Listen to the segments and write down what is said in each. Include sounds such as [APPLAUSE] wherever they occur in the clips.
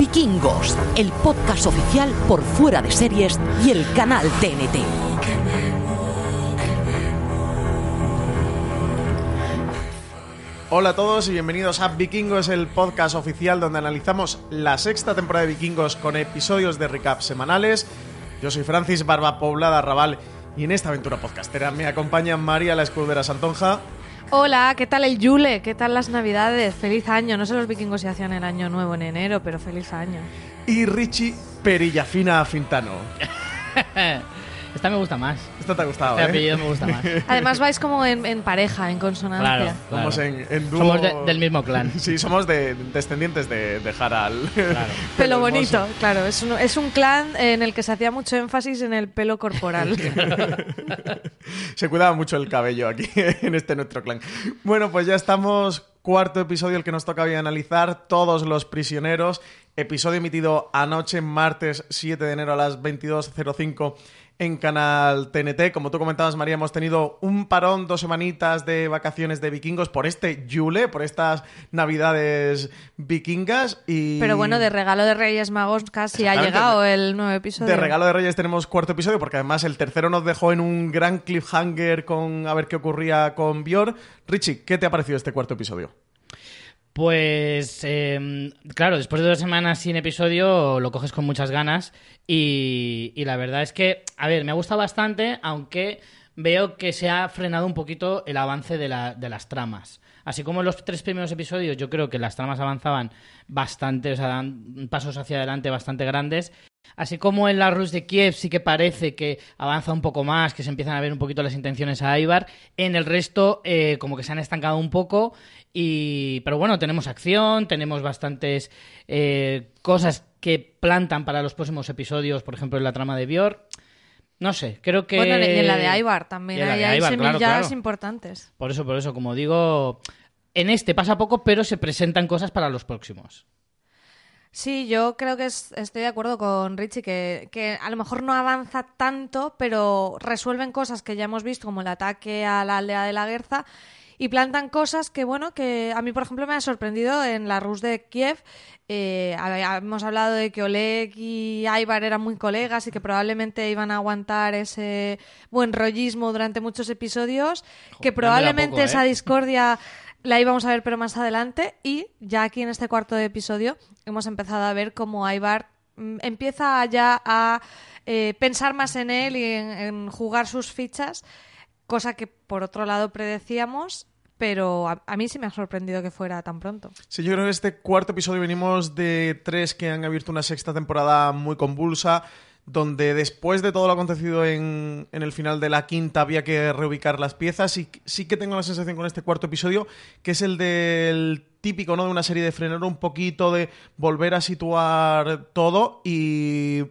Vikingos, el podcast oficial por fuera de series y el canal TNT. Hola a todos y bienvenidos a Vikingos, el podcast oficial donde analizamos la sexta temporada de Vikingos con episodios de recap semanales. Yo soy Francis Barba Poblada Raval y en esta aventura podcastera me acompaña María la Escudera Santonja. Hola, ¿qué tal el Yule? ¿Qué tal las Navidades? Feliz año. No sé los vikingos si hacían el año nuevo en enero, pero feliz año. Y Richie Perillafina Fintano. [LAUGHS] Esta me gusta más. Esta te ha gustado, Este ¿eh? apellido me gusta más. [LAUGHS] Además vais como en, en pareja, en consonancia. Claro, claro. Vamos en, en dúo- Somos de- del mismo clan. [LAUGHS] Sí, somos de, descendientes de, de Harald. Claro. [LAUGHS] Pelo hermoso. bonito, claro. Es un, es un clan en el que se hacía mucho énfasis en el pelo corporal. Se cuidaba mucho el cabello aquí en este nuestro clan. Bueno, pues ya estamos. Cuarto episodio el que nos toca hoy analizar. Todos los prisioneros. Episodio emitido anoche, martes 7 de enero a las 22.05 en canal TNT. Como tú comentabas, María, hemos tenido un parón, dos semanitas de vacaciones de vikingos por este Yule, por estas navidades vikingas. Y Pero bueno, de regalo de Reyes Magos casi ha llegado el nuevo episodio. De regalo de Reyes tenemos cuarto episodio, porque además el tercero nos dejó en un gran cliffhanger con a ver qué ocurría con Björn. Richie, ¿qué te ha parecido este cuarto episodio? Pues, eh, claro, después de dos semanas sin episodio lo coges con muchas ganas y, y la verdad es que, a ver, me ha gustado bastante, aunque veo que se ha frenado un poquito el avance de, de las tramas. Así como en los tres primeros episodios yo creo que las tramas avanzaban bastante, o sea, dan pasos hacia adelante bastante grandes. Así como en la Rus de Kiev sí que parece que avanza un poco más, que se empiezan a ver un poquito las intenciones a Ibar, en el resto eh, como que se han estancado un poco y pero bueno, tenemos acción, tenemos bastantes eh, cosas que plantan para los próximos episodios, por ejemplo en la trama de Bior. No sé, creo que... Bueno, y en la de Ibar también. De hay claro, semillas claro. importantes. Por eso, por eso, como digo, en este pasa poco, pero se presentan cosas para los próximos. Sí, yo creo que es- estoy de acuerdo con Richie, que, que a lo mejor no avanza tanto, pero resuelven cosas que ya hemos visto, como el ataque a la aldea de la Guerza, y plantan cosas que, bueno, que a mí, por ejemplo, me ha sorprendido en la Rus de Kiev. Eh, hemos hablado de que Oleg y Ivar eran muy colegas y que probablemente iban a aguantar ese buen rollismo durante muchos episodios, que probablemente poco, ¿eh? esa discordia la íbamos a ver pero más adelante y ya aquí en este cuarto episodio hemos empezado a ver cómo Ivar mm, empieza ya a eh, pensar más en él y en, en jugar sus fichas, cosa que por otro lado predecíamos, pero a, a mí sí me ha sorprendido que fuera tan pronto. Sí, yo creo que este cuarto episodio venimos de tres que han abierto una sexta temporada muy convulsa, donde después de todo lo acontecido en, en el final de la quinta había que reubicar las piezas y sí que tengo la sensación con este cuarto episodio que es el del típico, ¿no? De una serie de frenar un poquito, de volver a situar todo y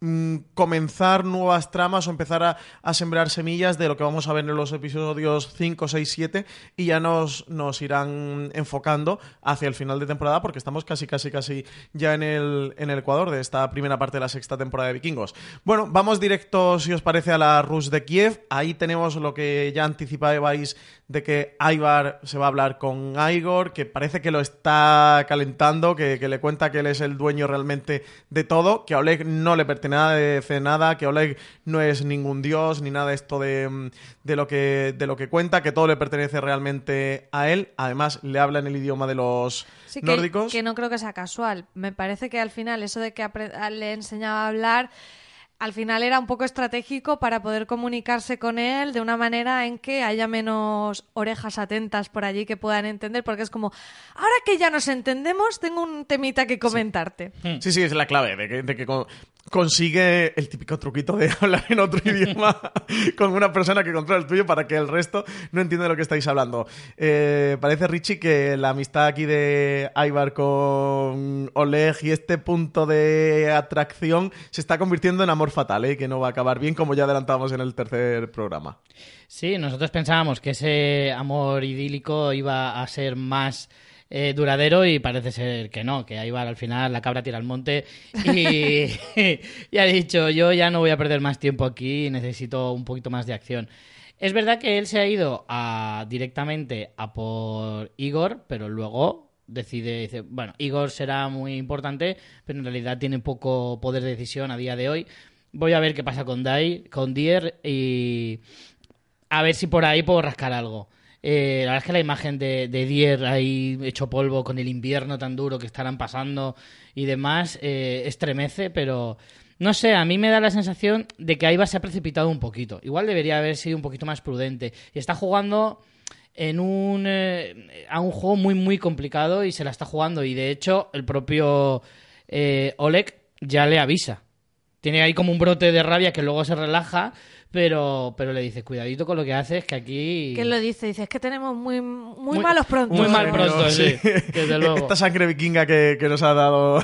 mm, comenzar nuevas tramas o empezar a, sembrar semillas de lo que vamos a ver en los episodios 5, 6, 7 y ya nos, nos irán enfocando hacia el final de temporada porque estamos casi, casi, casi ya en el, en el Ecuador de esta primera parte de la sexta temporada de Vikingos. Bueno, vamos directo, si os parece, a la Rus de Kiev. Ahí tenemos lo que ya anticipabais de que Ivar se va a hablar con Igor, que parece que lo está calentando, que, que le cuenta que él es el dueño realmente de todo, que a Oleg no le pertenece nada, que Oleg no es ningún dios, ni nada de esto de, de lo, que, de lo que cuenta, que todo le pertenece realmente a él. Además, le habla en el idioma de los Sí, que, nórdicos. que no creo que sea casual. Me parece que al final eso de que le enseñaba a hablar al final era un poco estratégico para poder comunicarse con él de una manera en que haya menos orejas atentas por allí que puedan entender, porque es como, ahora que ya nos entendemos, tengo un temita que comentarte. Sí, sí, es la clave de que, de que con- consigue el típico truquito de [LAUGHS] hablar en otro [LAUGHS] idioma con una persona que controla el tuyo para que el resto no entienda de lo que estáis hablando. Eh, parece, Richie, que la amistad aquí de Ivar con Oleg y este punto de atracción se está convirtiendo en amor fatal, ¿eh? que no va a acabar bien, como ya adelantábamos en el tercer programa. Sí, nosotros pensábamos que ese amor idílico iba a ser más eh, duradero y parece ser que no, que ahí va al final la cabra tira al monte y, [LAUGHS] y ha dicho yo ya no voy a perder más tiempo aquí necesito un poquito más de acción. Es verdad que él se ha ido a, directamente a por Igor, pero luego decide, dice, bueno, Igor será muy importante, pero en realidad tiene poco poder de decisión a día de hoy. Voy a ver qué pasa con Dai, con Dier y a ver si por ahí puedo rascar algo. Eh, la verdad es que la imagen de, de Dier ahí hecho polvo con el invierno tan duro que estarán pasando y demás eh, estremece, pero no sé, a mí me da la sensación de que Aiba se ha precipitado un poquito. Igual debería haber sido un poquito más prudente. Y está jugando en un, eh, a un juego muy, muy complicado y se la está jugando. Y de hecho, el propio eh, Oleg ya le avisa. Tiene ahí como un brote de rabia que luego se relaja, pero, pero le dice, cuidadito con lo que haces, que aquí... ¿Qué lo dice? Dice, es que tenemos muy, muy, malos prontos. Muy mal pronto, sí, desde luego. Esta sangre vikinga que, que nos ha dado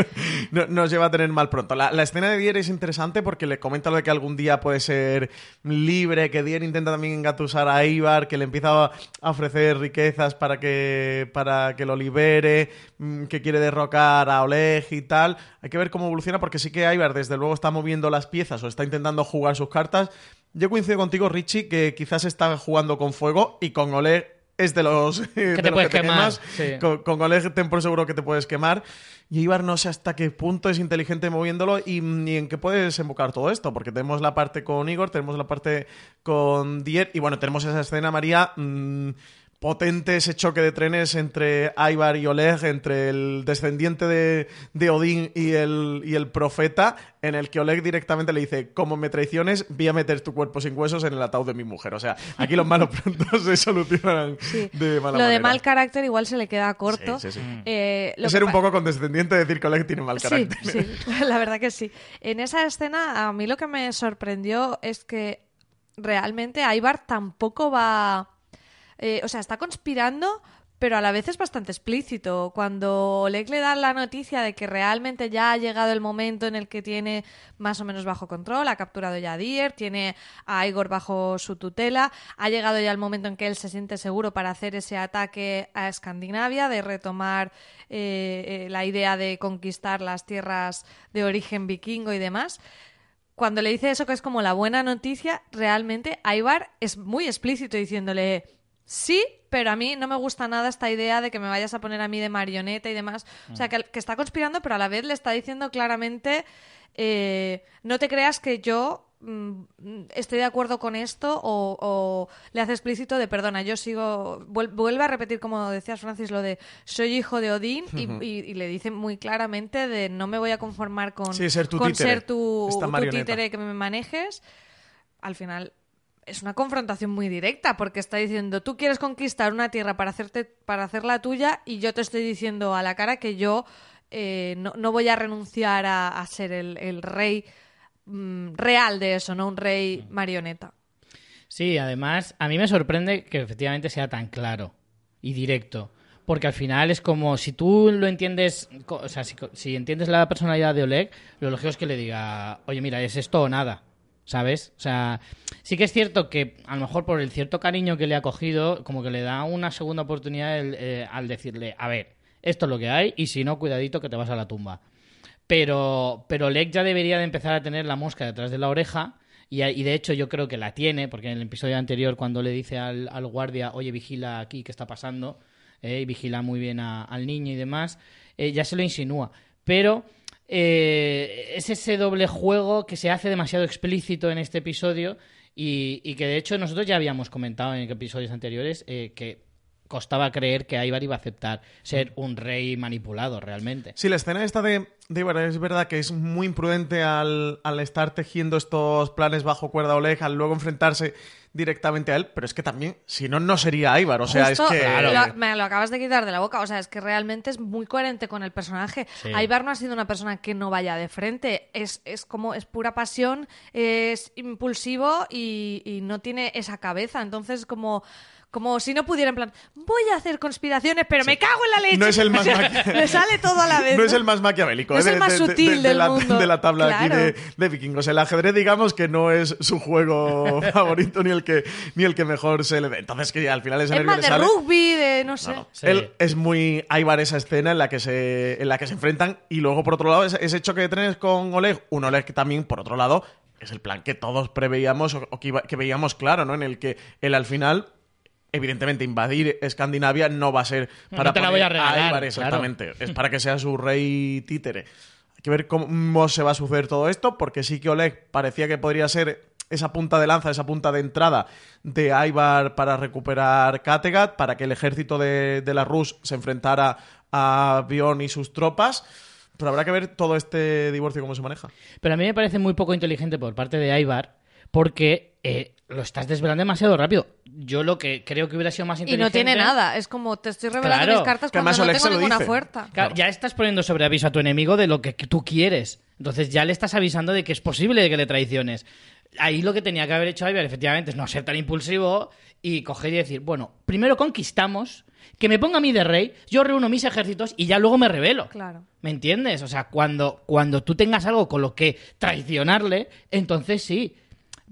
[LAUGHS] no- nos lleva a tener mal pronto. La, la escena de Dier es interesante porque le comenta lo de que algún día puede ser libre, que Dier intenta también engatusar a Ivar, que le empieza a ofrecer riquezas para que, para que lo libere, mm, que quiere derrocar a Oleg y tal. Hay que ver cómo evoluciona porque sí que Ivar desde luego está moviendo las piezas o está intentando jugar sus cartas. Yo coincido contigo, Richie, que quizás está jugando con fuego y con Oleg es de los [LAUGHS] de te los puedes que te quemar, quemas. sí. Con, con Oleg ten por seguro que te puedes quemar. Y Ibar no sé hasta qué punto es inteligente moviéndolo y, y en qué puede desembocar todo esto. Porque tenemos la parte con Igor, tenemos la parte con Dier y bueno, tenemos esa escena, María. mm, potente ese choque de trenes entre Ivar y Oleg, entre el descendiente de, de Odín y el, y el profeta, en el que Oleg directamente le dice, como me traiciones, voy a meter tu cuerpo sin huesos en el ataúd de mi mujer. O sea, aquí los malos pronto [LAUGHS] se solucionan Sí. de mala Lo de manera. mal carácter igual se le queda corto. Sí, sí. Eh, lo Es que ser un poco condescendiente decir que Oleg tiene mal carácter. sí, [LAUGHS] la verdad que sí. En esa escena, a mí lo que me sorprendió es que realmente Ivar tampoco va. Eh, o sea, está conspirando, pero a la vez es bastante explícito. Cuando Oleg le da la noticia de que realmente ya ha llegado el momento en el que tiene más o menos bajo control, ha capturado ya a Dier, tiene a Igor bajo su tutela, ha llegado ya el momento en que él se siente seguro para hacer ese ataque a Escandinavia, de retomar eh, eh, la idea de conquistar las tierras de origen vikingo y demás. Cuando le dice eso, que es como la buena noticia, realmente Ivar es muy explícito diciéndole sí, pero a mí no me gusta nada esta idea de que me vayas a poner a mí de marioneta y demás. O sea, que, que está conspirando, pero a la vez le está diciendo claramente, eh, no te creas que yo mm, estoy de acuerdo con esto o, o le hace explícito de perdona, yo sigo, vuel- vuelve a repetir como decías Francis lo de soy hijo de Odín y, y- y le dice muy claramente de no me voy a conformar con, Sí, ser tu con títere, ser tu, títere que me manejes. Al final es una confrontación muy directa porque está diciendo tú quieres conquistar una tierra para hacerte para hacerla tuya y yo te estoy diciendo a la cara que yo eh, no, no voy a renunciar a, a ser el, el rey mm, real de eso, no un rey marioneta. Sí, además, a mí me sorprende que efectivamente sea tan claro y directo. Porque al final es como si tú lo entiendes, o sea, si, si entiendes la personalidad de Oleg, lo lógico es que le diga, oye, mira, es esto o nada, ¿sabes? O sea, sí que es cierto que a lo mejor por el cierto cariño que le ha cogido, como que le da una segunda oportunidad eh, al decirle, a ver, esto es lo que hay y si no, cuidadito que te vas a la tumba. Pero, pero Oleg ya debería de empezar a tener la mosca detrás de la oreja. Y, de hecho yo creo que la tiene, porque en el episodio anterior cuando le dice al, al guardia, oye, vigila aquí, ¿qué está pasando? Eh, y vigila muy bien a- al niño y demás, eh, ya se lo insinúa. Pero eh, es ese doble juego que se hace demasiado explícito en este episodio y, y que de hecho nosotros ya habíamos comentado en episodios anteriores eh, que costaba creer que Ivar iba a aceptar ser un rey manipulado realmente. Sí, la escena esta de, de Ivar es verdad que es muy imprudente al, al estar tejiendo estos planes bajo cuerda Oleg, al luego enfrentarse directamente a él, pero es que también, si no, no sería Ivar. O sea, Justo, es que. lo- me lo acabas de quitar de la boca. O sea, es que realmente es muy coherente con el personaje. Sí. Ivar no ha sido una persona que no vaya de frente. Es, es como, es pura pasión, es impulsivo y, y no tiene esa cabeza. Entonces, como. Como si no pudiera, en plan, voy a hacer conspiraciones, pero me cago en la leche. No es el más [LAUGHS] Le sale todo a la vez. No es el más maquiavélico. No es ¿eh? el de- más de- de- sutil de del la, mundo. de la tabla aquí de, de vikingos. El ajedrez, digamos que no es su juego [LAUGHS] favorito ni el que ni el que mejor se le dé. Entonces, que al final Es nervio más de sale. rugby, de no sé. Sí. Él es muy Ivar esa escena en la que se en la que se enfrentan y luego por otro lado ese, ese choque de trenes con Oleg, un Oleg que también por otro lado es el plan que todos preveíamos o, o que, iba- que veíamos claro, ¿no? En el que él al final evidentemente invadir Escandinavia no va a ser No para te la voy a regalar, exactamente, es para que sea su rey títere. Hay que ver cómo se va a suceder todo esto porque sí que Oleg parecía que podría ser esa punta de lanza, esa punta de entrada de Ivar para recuperar Kattegat, para que el ejército de, de la Rus se enfrentara a Bion y sus tropas. Pero habrá que ver todo este divorcio cómo se maneja. Pero a mí me parece muy poco inteligente por parte de Ivar porque eh, lo estás desvelando demasiado rápido. Yo lo que creo que hubiera sido más Y inteligente... no tiene nada. Es como te estoy revelando Claro. mis cartas Que cuando no Oleg tengo ninguna fuerza. Claro, ya estás poniendo sobre aviso a tu enemigo de lo que tú quieres. Entonces ya le estás avisando de que es posible que le traiciones. Ahí lo que tenía que haber hecho Ivar, efectivamente, es no ser tan impulsivo y coger y decir, bueno, primero conquistamos, que me ponga a mí de rey, yo reúno mis ejércitos y ya luego me revelo. Claro. ¿Me entiendes? O sea, cuando, cuando tú tengas algo con lo que traicionarle, entonces sí.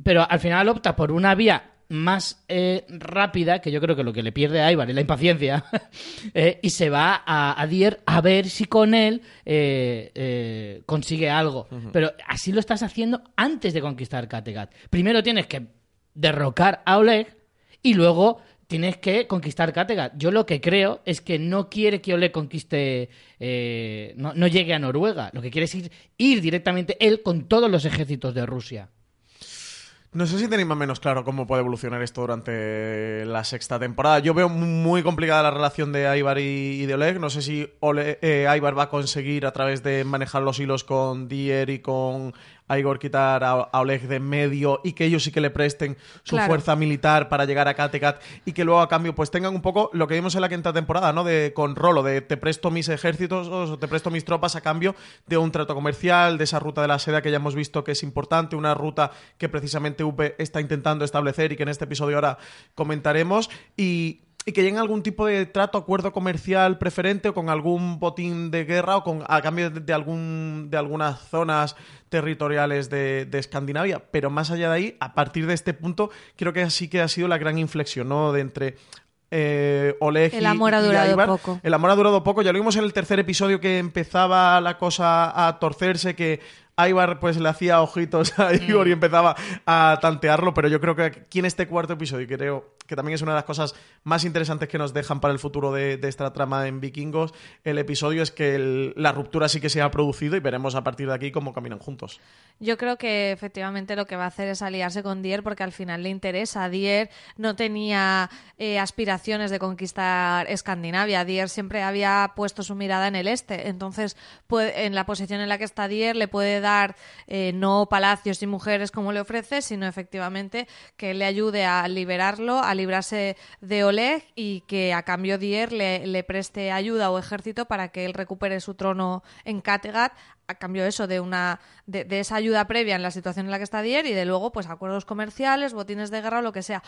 Pero al final opta por una vía más eh, rápida, que yo creo que lo que le pierde a Ivar es la impaciencia, [LAUGHS] eh, y se va a, a Dier a ver si con él eh, eh, consigue algo. Pero así lo estás haciendo antes de conquistar Kattegat. Primero tienes que derrocar a Oleg y luego tienes que conquistar Kattegat. Yo lo que creo es que no quiere que Oleg conquiste, no, no llegue a Noruega. Lo que quiere es ir, ir directamente él con todos los ejércitos de Rusia. No sé si tenéis más o menos claro cómo puede evolucionar esto durante la sexta temporada. Yo veo muy complicada la relación de Ivar y, de Oleg. No sé si Ole- eh, Ivar va a conseguir a través de manejar los hilos con Dier y con Igor quitar a, a Oleg de en medio y que ellos sí que le presten su Claro. fuerza militar para llegar a Kattegat y que luego a cambio pues tengan un poco lo que vimos en la quinta temporada, ¿no? De con Rolo, de te presto mis ejércitos o te presto mis tropas a cambio de un trato comercial, de esa ruta de la seda que ya hemos visto que es importante, una ruta que precisamente UP está intentando establecer y que en este episodio ahora comentaremos y y que lleguen a algún tipo de trato, acuerdo comercial preferente o con algún botín de guerra o con a cambio de, de algún de algunas zonas territoriales de, de Escandinavia. Pero más allá de ahí, a partir de este punto, creo que así que ha sido la gran inflexión, ¿no? De entre eh, Oleg El amor ha durado poco. El amor ha durado poco. Ya lo vimos en el tercer episodio que empezaba la cosa a torcerse, que Ivar pues le hacía ojitos a Igor y empezaba a tantearlo, pero yo creo que aquí en este cuarto episodio, creo que también es una de las cosas más interesantes que nos dejan para el futuro de, de esta trama en Vikingos, el episodio es que el- la ruptura sí que se ha producido y veremos a partir de aquí cómo caminan juntos. Yo creo que efectivamente lo que va a hacer es aliarse con Dier porque al final le interesa. Dier no tenía eh, aspiraciones de conquistar Escandinavia. Dier siempre había puesto su mirada en el este. Entonces, puede- en la posición en la que está Dier, le puede dar eh, no palacios y mujeres como le ofrece, sino efectivamente que le ayude a liberarlo, a librarse de Oleg y que a cambio Dier le, le preste ayuda o ejército para que él recupere su trono en Kattegat a cambio eso de una de, de esa ayuda previa en la situación en la que está Dier y de luego pues acuerdos comerciales, botines de guerra o lo que sea.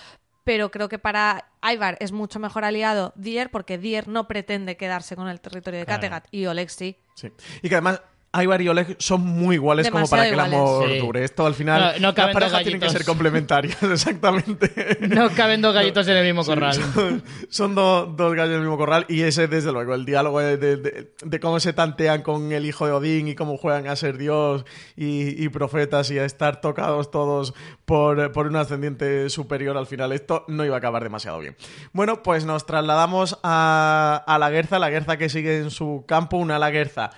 Pero creo que para Ivar es mucho mejor aliado Dier porque Dier no pretende quedarse con el territorio de Claro. Kattegat y Oleg sí. Sí. Y que además Ivar y Oleg son muy iguales como para que el amor. Sí. dure. Esto al final, No- no las caben dos parejas tienen que gallitos. ser complementarias, [LAUGHS] exactamente. No caben dos gallitos en el mismo corral. Son, son do- dos gallos del mismo corral y ese, desde luego, el diálogo de, de- de- de cómo se tantean con el hijo de Odín y cómo juegan a ser Dios y, y profetas y a estar tocados todos por, por un ascendiente superior al final. Esto no iba a acabar demasiado bien. Bueno, pues nos trasladamos a, a la Guerza, la Guerza que sigue en su campo, una la Guerza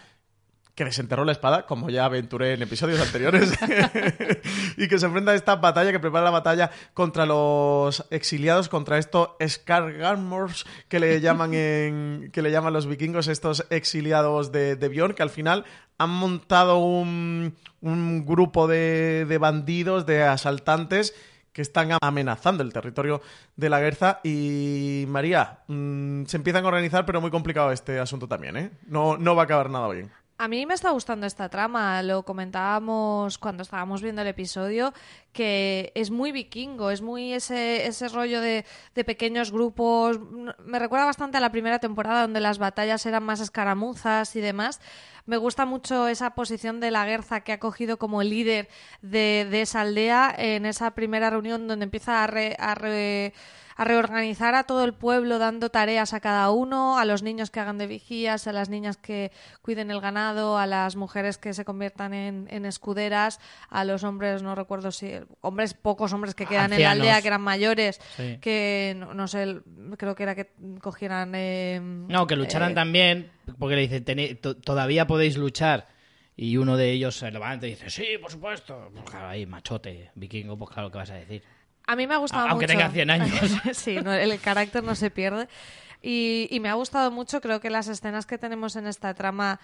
que desenterró la espada, como ya aventuré en episodios anteriores, [LAUGHS] y que se enfrenta a esta batalla, que prepara la batalla contra los exiliados, contra estos Skargarmors que le [LAUGHS] llaman en, que le llaman los vikingos, estos exiliados de, de Bjorn, que al final han montado un, un grupo de, de bandidos, de asaltantes, que están amenazando el territorio de la Guerza. Y María, mmm, se empiezan a organizar, pero muy complicado este asunto también, ¿eh? No, no va a acabar nada bien. A mí me está gustando esta trama, lo comentábamos cuando estábamos viendo el episodio, que es muy vikingo, es muy ese, ese rollo de, de, pequeños grupos. Me recuerda bastante a la primera temporada donde las batallas eran más escaramuzas y demás. Me gusta mucho esa posición de la Guerza que ha cogido como líder de, de esa aldea en esa primera reunión donde empieza a, re, a re, a reorganizar a todo el pueblo dando tareas a cada uno, a los niños que hagan de vigías, a las niñas que cuiden el ganado, a las mujeres que se conviertan en, en escuderas, a los hombres, no recuerdo si, hombres, pocos hombres que quedan Ancianos. en la aldea, que eran mayores, Sí. que no, no sé, creo que era que cogieran... eh, No, que lucharan eh, también, porque le dice, "Tene- to- todavía podéis luchar. Y uno de ellos se levanta y dice, sí, por supuesto. Pues claro, ahí, machote, vikingo, pues claro, ¿qué vas a decir? A mí me ha gustado Aunque mucho. tenga 100 años. [LAUGHS] sí, no, el carácter no se pierde. Y, y me ha gustado mucho, creo que las escenas que tenemos en esta trama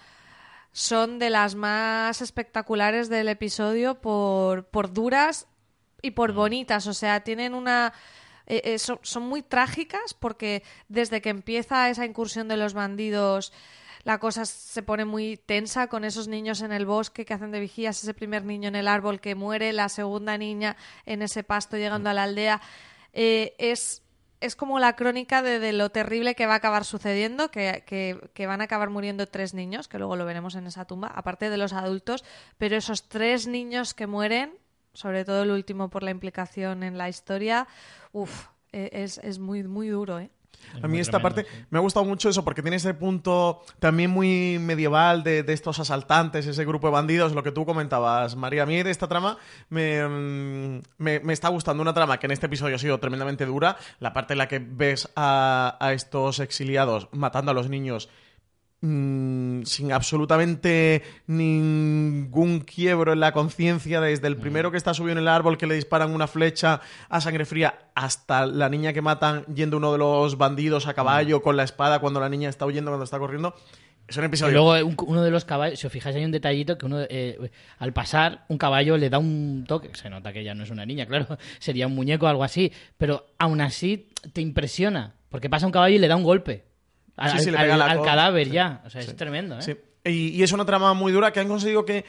son de las más espectaculares del episodio por, por duras y por bonitas. O sea, tienen una... eh, eh, son, son muy trágicas porque desde que empieza esa incursión de los bandidos la cosa se pone muy tensa con esos niños en el bosque que hacen de vigías, ese primer niño en el árbol que muere, la segunda niña en ese pasto llegando a la aldea. Eh, es, es como la crónica de, lo terrible que va a acabar sucediendo, que, que- que van a acabar muriendo tres niños, que luego lo veremos en esa tumba, aparte de los adultos, pero esos tres niños que mueren, sobre todo el último por la implicación en la historia, uff, es, es muy, muy duro, ¿eh? A mí esta tremendo, parte sí. me ha gustado mucho eso porque tiene ese punto también muy medieval de, de estos asaltantes, ese grupo de bandidos, lo que tú comentabas, María. A mí de esta trama me, mm, me, me está gustando una trama que en este episodio ha sido tremendamente dura. La parte en la que ves a, a estos exiliados matando a los niños mm, sin absolutamente ningún quiebro en la conciencia, desde el primero que está subido en el árbol que le disparan una flecha a sangre fría hasta la niña que matan yendo uno de los bandidos a caballo con la espada cuando la niña está huyendo, cuando está corriendo. Es un Y episodio. luego un- uno de los caballos, si os fijáis, hay un detallito que uno, eh, al pasar, un caballo le da un toque. Se nota que ella no es una niña, [LAUGHS] claro, sería un muñeco o algo así. Pero aún así te impresiona, porque pasa un caballo y le da un golpe. Al, Sí, sí, le al- pega la al co- cadáver sí, ya. O sea, sí. es tremendo, ¿eh? Sí. Y, y es una trama muy dura que han conseguido que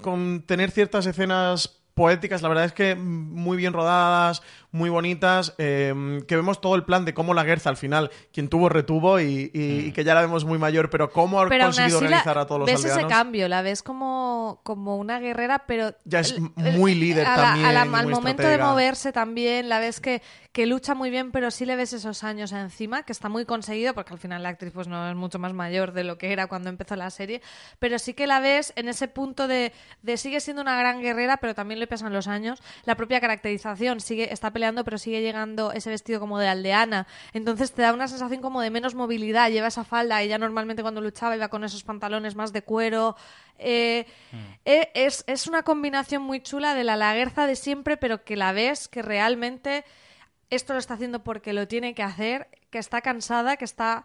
con tener ciertas escenas poéticas, la verdad es que muy bien rodadas, muy bonitas, eh, que vemos todo el plan de cómo la Guerza al final, quien tuvo retuvo y, y- y que ya la vemos muy mayor, pero cómo ha Pero conseguido la- organizar a todos los ves aldeanos. ese cambio, la ves como, como una guerrera, pero... Ya es muy líder a la- también a la- al momento estratega. de moverse también, la ves que, que lucha muy bien, pero sí le ves esos años encima, que está muy conseguido, porque al final la actriz pues no es mucho más mayor de lo que era cuando empezó la serie, pero sí que la ves en ese punto de, de sigue siendo una gran guerrera, pero también le pesan los años. La propia caracterización sigue está peleando, pero sigue llegando ese vestido como de aldeana. Entonces te da una sensación como de menos movilidad. Lleva esa falda. Ella normalmente cuando luchaba iba con esos pantalones más de cuero. Eh, eh, es, es una combinación muy chula de la laguerza de siempre, pero que la ves que realmente esto lo está haciendo porque lo tiene que hacer, que está cansada, que está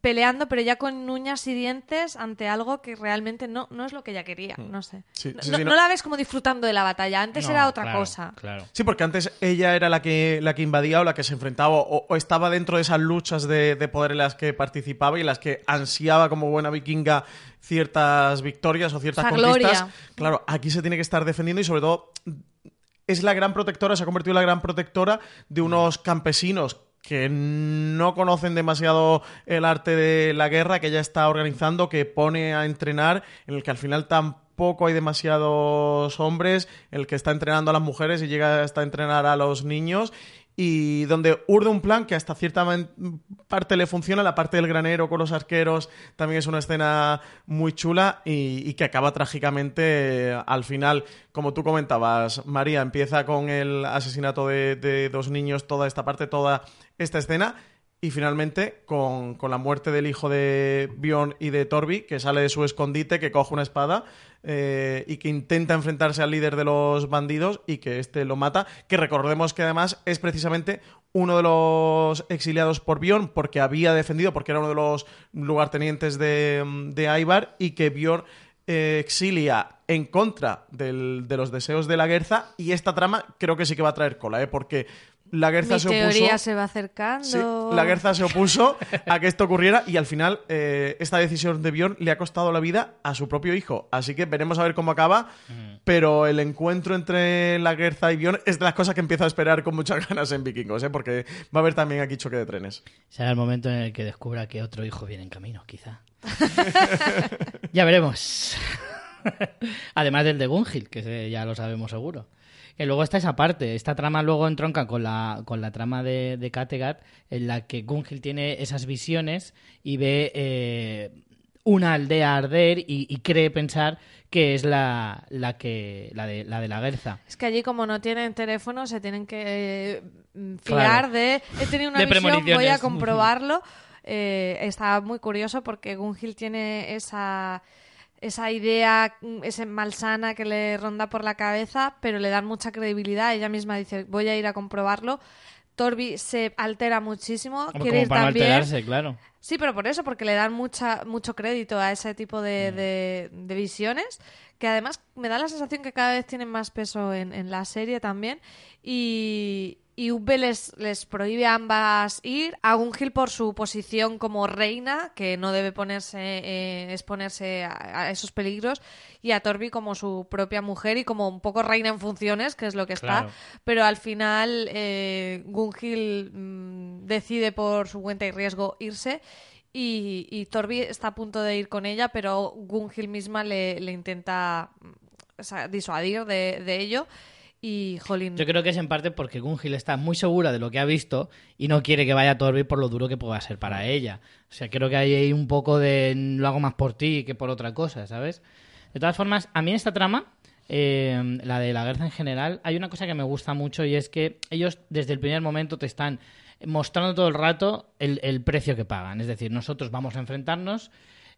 peleando, pero ya con uñas y dientes ante algo que realmente no, no es lo que ella quería, no sé. Mm. Sí, no, sí, no- sí, no no. la ves como disfrutando de la batalla, antes No, era otra claro, cosa. Claro. Sí, porque antes ella era la que, la que invadía o la que se enfrentaba o, o estaba dentro de esas luchas de, de poder en las que participaba y en las que ansiaba como buena vikinga ciertas victorias o ciertas conquistas. gloria. Claro, aquí se tiene que estar defendiendo y sobre todo es la gran protectora, se ha convertido en la gran protectora de unos campesinos que no conocen demasiado el arte de la guerra, que ella está organizando, que pone a entrenar, en el que al final tampoco hay demasiados hombres, el que está entrenando a las mujeres y llega hasta entrenar a los niños. Y donde urde un plan que hasta cierta parte le funciona, la parte del granero con los arqueros también es una escena muy chula y, y que acaba trágicamente eh, al final, como tú comentabas, María empieza con el asesinato de dos niños, toda esta parte, toda esta escena, Y finalmente, con, con la muerte del hijo de Bjorn y de Torbi, que sale de su escondite, que coge una espada eh, y que intenta enfrentarse al líder de los bandidos y que este lo mata. Que recordemos que además es precisamente uno de los exiliados por Bjorn, porque había defendido, porque era uno de los lugartenientes de, de Ivar, y que Bjorn eh, exilia en contra del- de los deseos de la Guerza. Y esta trama creo que sí que va a traer cola, ¿eh? porque la Guerza Mi se teoría opuso. se va acercando. Sí, la Guerza se opuso a que esto ocurriera y al final eh, esta decisión de Bjorn le ha costado la vida a su propio hijo. Así que veremos a ver cómo acaba. Pero el encuentro entre la Guerza y Bjorn es de las cosas que empiezo a esperar con muchas [LAUGHS] ganas en Vikingos, ¿eh? porque va a haber también aquí choque de trenes. Será el momento en el que descubra que otro hijo viene en camino, quizá. [LAUGHS] ya veremos. [LAUGHS] Además del de Gunhild, que ya lo sabemos seguro. Y luego está esa parte, esta trama luego entronca con la, con la trama de, de Kattegat, en la que Gunhild tiene esas visiones y ve eh, una aldea arder y, y cree pensar que es la, la, que, la, de, la de la Guerza. Es que allí como no tienen teléfono se tienen que eh, mm, fiar Claro. de... He tenido una De visión, voy a comprobarlo. [LAUGHS] Eh, está muy curioso porque Gunhild tiene esa, esa idea, mm, ese malsana que le ronda por la cabeza, pero le dan mucha credibilidad. Ella misma dice, voy a ir a comprobarlo. Torbi se altera muchísimo, Como quiere ir para también. alterarse, claro. Sí, pero por eso, porque le dan mucha, mucho crédito a ese tipo Mm. de, de- de visiones, que además me da la sensación que cada vez tienen más peso en, en la serie también. Y, y Ubbe les, les prohíbe a ambas ir, a Gunhild por su posición como reina, que no debe ponerse, eh, exponerse a, a esos peligros, y a Torbi como su propia mujer y como un poco reina en funciones, que es lo que está Claro. pero al final eh, Gunhild mm, decide por su cuenta y riesgo irse y, y Torbi está a punto de ir con ella, pero Gunhild misma le, le intenta mm, o sea, disuadir de, de ello y Jolín... Yo creo que es en parte porque Gunhild está muy segura de lo que ha visto y no quiere que vaya Torbi por lo duro que pueda ser para ella. O sea, creo que hay un poco de lo hago más por ti que por otra cosa, ¿sabes? De todas formas, a mí en esta trama, eh, la de la guerra en general, hay una cosa que me gusta mucho y es que ellos desde el primer momento te están mostrando todo el rato el, el precio que pagan. Es decir, nosotros vamos a enfrentarnos.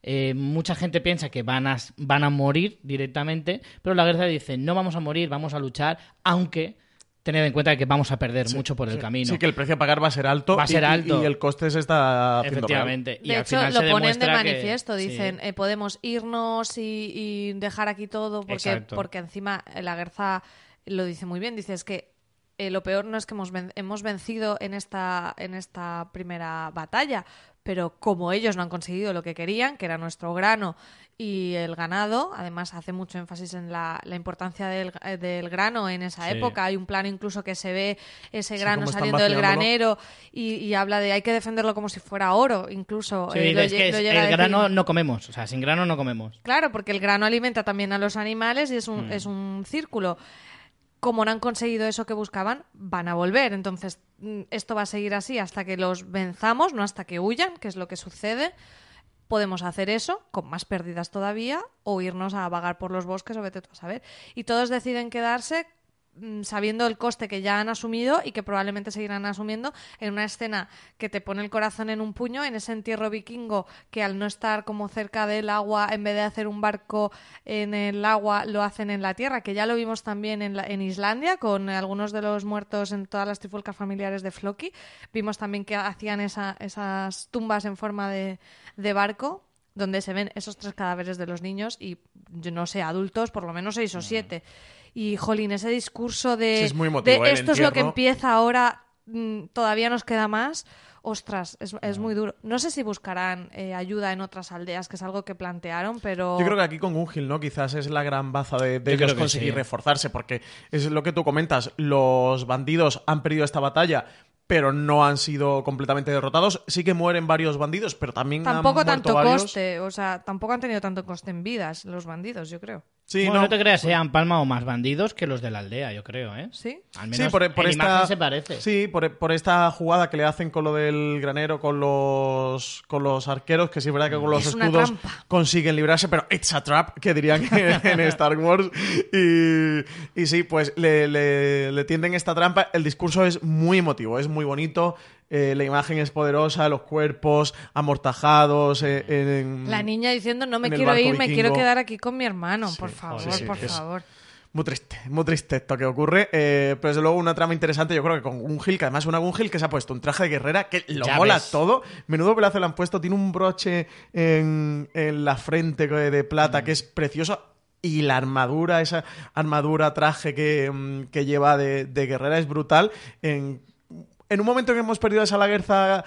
Eh, mucha gente piensa que van a, van a morir directamente, pero la guerra dice, no vamos a morir, vamos a luchar, aunque tened en cuenta que vamos a perder mucho por el camino. Sí, que el precio a pagar va a ser alto. Va a ser y- y- alto. Y, el coste se está haciendo real. Efectivamente. Y de al hecho, final lo se ponen de que- manifiesto. sí. Dicen, eh, podemos irnos y, y dejar aquí todo, porque, Exacto. porque encima eh, la Guerza lo dice muy bien. Dice, es que eh, lo peor no es que hemos, ven- hemos vencido en esta, en esta primera batalla, pero como ellos no han conseguido lo que querían, que era nuestro grano y el ganado, además hace mucho énfasis en la, la importancia del, eh, del grano en esa Sí. época. Hay un plano incluso que se ve ese grano saliendo del granero y, y habla de hay que defenderlo como si fuera oro, incluso. Sí, eh, lo es que lo llega el decir. grano no comemos, o sea, sin grano no comemos. Claro, porque el grano alimenta también a los animales y es un, es un círculo. Como no han conseguido eso que buscaban, van a volver. Entonces, mm, esto va a seguir así hasta que los venzamos, no hasta que huyan, que es lo que sucede. Podemos hacer eso, con más pérdidas todavía, o irnos a vagar por los bosques o vete tú a saber. Y todos deciden quedarse mm, sabiendo el coste que ya han asumido y que probablemente seguirán asumiendo en una escena que te pone el corazón en un puño, en ese entierro vikingo que al no estar como cerca del agua, en vez de hacer un barco en el agua, lo hacen en la tierra, que ya lo vimos también en, la- en Islandia con algunos de los muertos en todas las trifulcas familiares de Floki. Vimos también que hacían esa- esas tumbas en forma de, de barco donde se ven esos tres cadáveres de los niños y yo no sé, adultos, por lo menos seis o siete. Y, jolín, ese discurso de, Sí, es muy emotivo, de ¿eh? el esto es lo que empieza ahora, mm, todavía nos queda más. Ostras, es, es muy duro. No sé si buscarán eh, ayuda en otras aldeas, que es algo que plantearon, pero... Yo creo que aquí con Gunhild, ¿no? Quizás es la gran baza de, ellos conseguir sí. reforzarse, porque es lo que tú comentas, los bandidos han perdido esta batalla, pero no han sido completamente derrotados. Sí que mueren varios bandidos, pero también Tampoco han muerto tanto varios. coste, o sea, tampoco han tenido tanto coste en vidas los bandidos, yo creo. Sí, bueno, no, no, te creas, eh, han palmado más bandidos que los de la aldea, yo creo, ¿eh? ¿Sí? Al menos Sí, por, por en esta, imagen se parece. Sí, por, por esta jugada que le hacen con lo del granero, con los, con los arqueros, que sí es verdad que con los Es escudos consiguen librarse, pero it's a trap, que dirían en, [LAUGHS] en Star Wars. Y, y sí, pues le, le- le tienden esta trampa. El discurso es muy emotivo, es muy bonito. Eh, la imagen es poderosa, los cuerpos amortajados. eh, en- La niña diciendo, no me quiero ir, me quiero vikingo". quedar aquí con mi hermano. Sí, por favor, sí, sí, por favor. Muy triste, muy triste esto que ocurre. eh, pero desde luego una trama interesante, yo creo que con Gungil, que además es una Gungil que se ha puesto un traje de guerrera que lo Ya mola ves. todo. Menudo pelazo le han puesto, tiene un broche en, en la frente de de Mm. plata que es precioso. Y la armadura, esa armadura, traje que, mm, que lleva de, de guerrera es brutal. En, en un momento en que hemos perdido a esa laguerza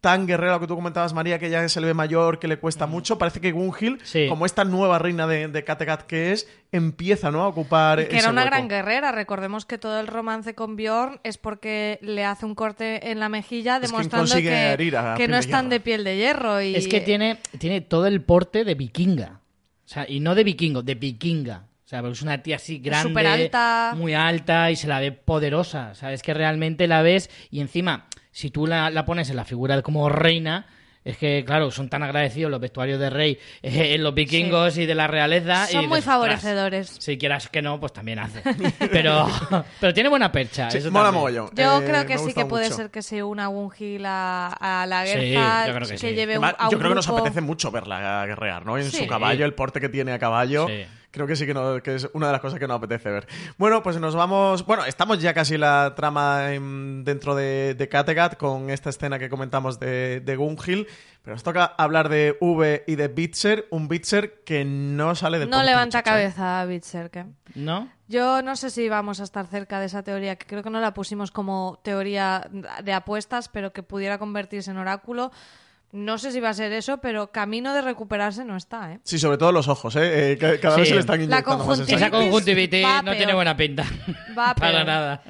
tan guerrera, lo que tú comentabas, María, que ya se le ve mayor, que le cuesta mucho, parece que Gungil. Sí. como esta nueva reina de, de Kattegat que es, empieza ¿no? a ocupar Y que ese era una hueco. gran guerrera. Recordemos que todo el romance con Bjorn es porque le hace un corte en la mejilla Es demostrando que, no de están hierro. de piel de hierro. Y... Es que tiene, tiene todo el porte de vikinga. O sea, y no de vikingo, de vikinga. O sea, porque es una tía así grande, muy alta y se la ve poderosa. ¿Sabes? Que realmente la ves y encima, si tú la, la pones en la figura de como reina, es que, claro, son tan agradecidos los vestuarios de rey eh, en los vikingos y de la realeza. y Son muy dices, "Ostras, favorecedores. Si quieras que no, pues también hace. [LAUGHS] Pero, [LAUGHS] pero tiene buena percha. Sí, eso mola mogollón. Yo Eh, creo que sí que puede mucho. ser que se una Gungil a, a la Sí, guerra, yo creo que sí. lleve un, a un yo creo que nos apetece mucho verla guerrear, ¿no? En Sí. su caballo, el porte que tiene a caballo. Creo que sí que, no- que es una de las cosas que nos apetece ver. Bueno, pues nos vamos. Bueno, estamos ya casi en la trama en- dentro de, de Kattegat con esta escena que comentamos de, de Gunhill. Pero nos toca hablar de V y de Bitzer. Un Bitzer que no sale del No levanta muchacho, ¿eh? cabeza a Bitserke. ¿No? Yo no sé si vamos a estar cerca de esa teoría, que creo que no la pusimos como teoría de apuestas, pero que pudiera convertirse en oráculo. No sé si va a ser eso, pero camino de recuperarse no está, ¿eh? Sí, sobre todo los ojos, ¿eh? Eh, ca- cada vez se le están La inyectando más conjuntivitis- Esa conjuntivitis va no peor. tiene buena pinta. Va [LAUGHS] Para peor. nada.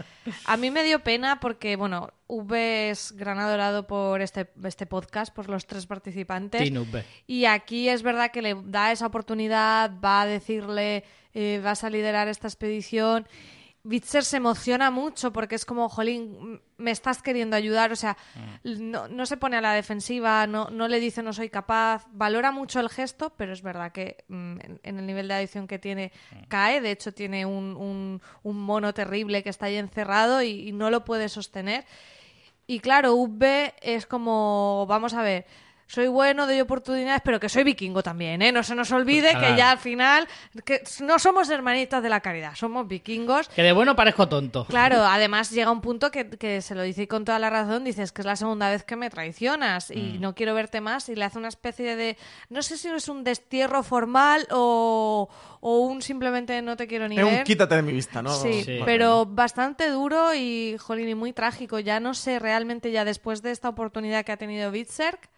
A mí me dio pena porque, bueno, V es gran adorado por este, este podcast, por los tres participantes. Team V. Y aquí es verdad que le da esa oportunidad, va a decirle, eh, vas a liderar esta expedición. Bitzer se emociona mucho porque es como, jolín, me estás queriendo ayudar, o sea, no, no se pone a la defensiva, no, no le dice no soy capaz, valora mucho el gesto, pero es verdad que mm, en- el nivel de adicción que tiene cae, de hecho tiene un, un- un mono terrible que está ahí encerrado y, y no lo puede sostener. Y claro, V es como, vamos a ver, soy bueno, doy oportunidades, pero que soy vikingo también, ¿eh? No se nos olvide Claro. que ya al final, que no somos hermanitas de la caridad, somos vikingos. Que de bueno parezco tonto. Claro, [LAUGHS] además llega un punto que, que se lo dice y con toda la razón, dices que es la segunda vez que me traicionas y Mm. no quiero verte más y le hace una especie de, no sé si es un destierro formal o, o un simplemente no te quiero ni Es un ver. quítate de mi vista, ¿no? Sí, Sí. pero bastante duro y, jolín, y muy trágico. Ya no sé realmente ya después de esta oportunidad que ha tenido Bitserk,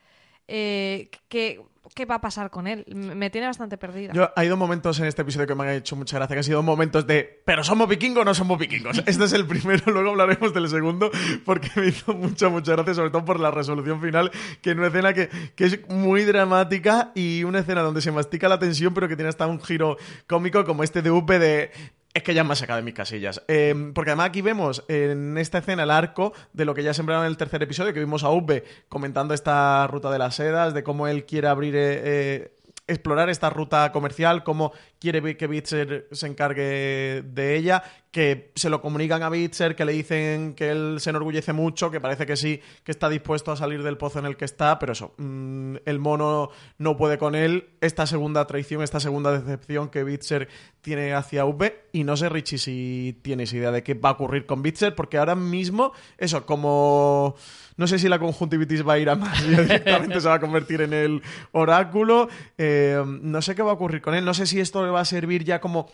eh, qué, qué va a pasar con él. Me tiene bastante perdida. Yo, hay dos momentos en este episodio que me han hecho mucha gracia, que han sido momentos de, pero somos vikingos o no somos vikingos. [LAUGHS] Este es el primero, luego hablaremos del segundo, porque me hizo mucha, mucha gracia, sobre todo por la resolución final, que es una escena que, que es muy dramática y una escena donde se mastica la tensión, pero que tiene hasta un giro cómico como este de Upe de... Es que ya me ha sacado de mis casillas. Eh, porque además aquí vemos en esta escena el arco de lo que ya sembraron en el tercer episodio, que vimos a Upe comentando esta ruta de las sedas, de cómo él quiere abrir eh, eh, explorar esta ruta comercial, cómo quiere que Bitzer se encargue de ella, que se lo comunican a Bitzer, que le dicen que él se enorgullece mucho, que parece que sí, que está dispuesto a salir del pozo en el que está, pero eso, mm, el mono no puede con él. Esta segunda traición, esta segunda decepción que Bitzer tiene hacia V, y no sé, Richie, si tienes idea de qué va a ocurrir con Bitzer, porque ahora mismo, eso, como... No sé si la conjuntivitis va a ir a más [LAUGHS] directamente se va a convertir en el oráculo. Eh, no sé qué va a ocurrir con él. No sé si esto le va a servir ya como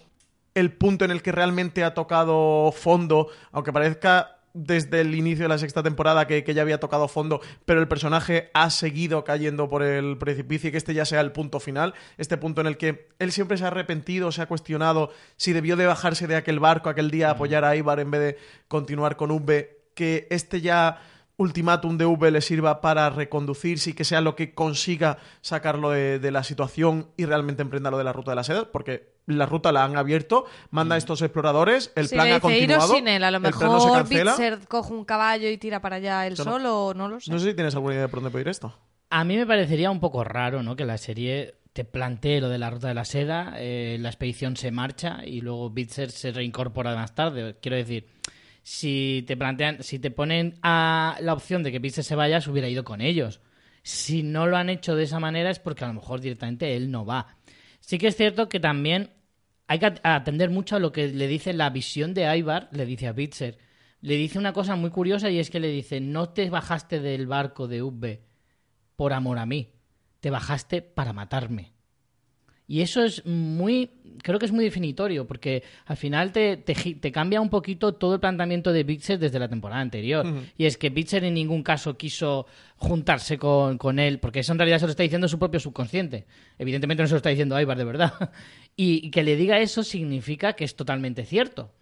el punto en el que realmente ha tocado fondo, aunque parezca desde el inicio de la sexta temporada que, que ya había tocado fondo, pero el personaje ha seguido cayendo por el precipicio y que este ya sea el punto final, este punto en el que él siempre se ha arrepentido, se ha cuestionado si debió de bajarse de aquel barco aquel día a apoyar a Ibar en vez de continuar con V, que este ya ultimátum de V le sirva para reconducirse y que sea lo que consiga sacarlo de, de la situación y realmente emprenda lo de la ruta de la seda, porque la ruta la han abierto, manda a estos exploradores, el plan ha continuado, sin él, a lo el plan no se mejor cancela. Bitzer coge un caballo y tira para allá él Yo no- solo, no lo sé. No sé si tienes alguna idea de por dónde puede ir esto. A mí me parecería un poco raro, ¿no? Que la serie te plantee lo de la ruta de la seda, eh, la expedición se marcha y luego Bitzer se reincorpora más tarde. Quiero decir, Si te plantean, si te ponen a la opción de que Pitcher se vaya, se hubiera ido con ellos. Si no lo han hecho de esa manera es porque a lo mejor directamente él no va. Sí que es cierto que también hay que atender mucho a lo que le dice la visión de Ivar, le dice a Bitzer. Le dice una cosa muy curiosa y es que le dice, no te bajaste del barco de Ubbe por amor a mí, te bajaste para matarme. Y eso es muy, creo que es muy definitorio, porque al final te, te, te cambia un poquito todo el planteamiento de Bitzer desde la temporada anterior. Y es que Bitzer en ningún caso quiso juntarse con, con, él, porque eso en realidad se lo está diciendo su propio subconsciente. Evidentemente no se lo está diciendo Ivar de verdad. [LAUGHS] y, y que le diga eso significa que es totalmente cierto.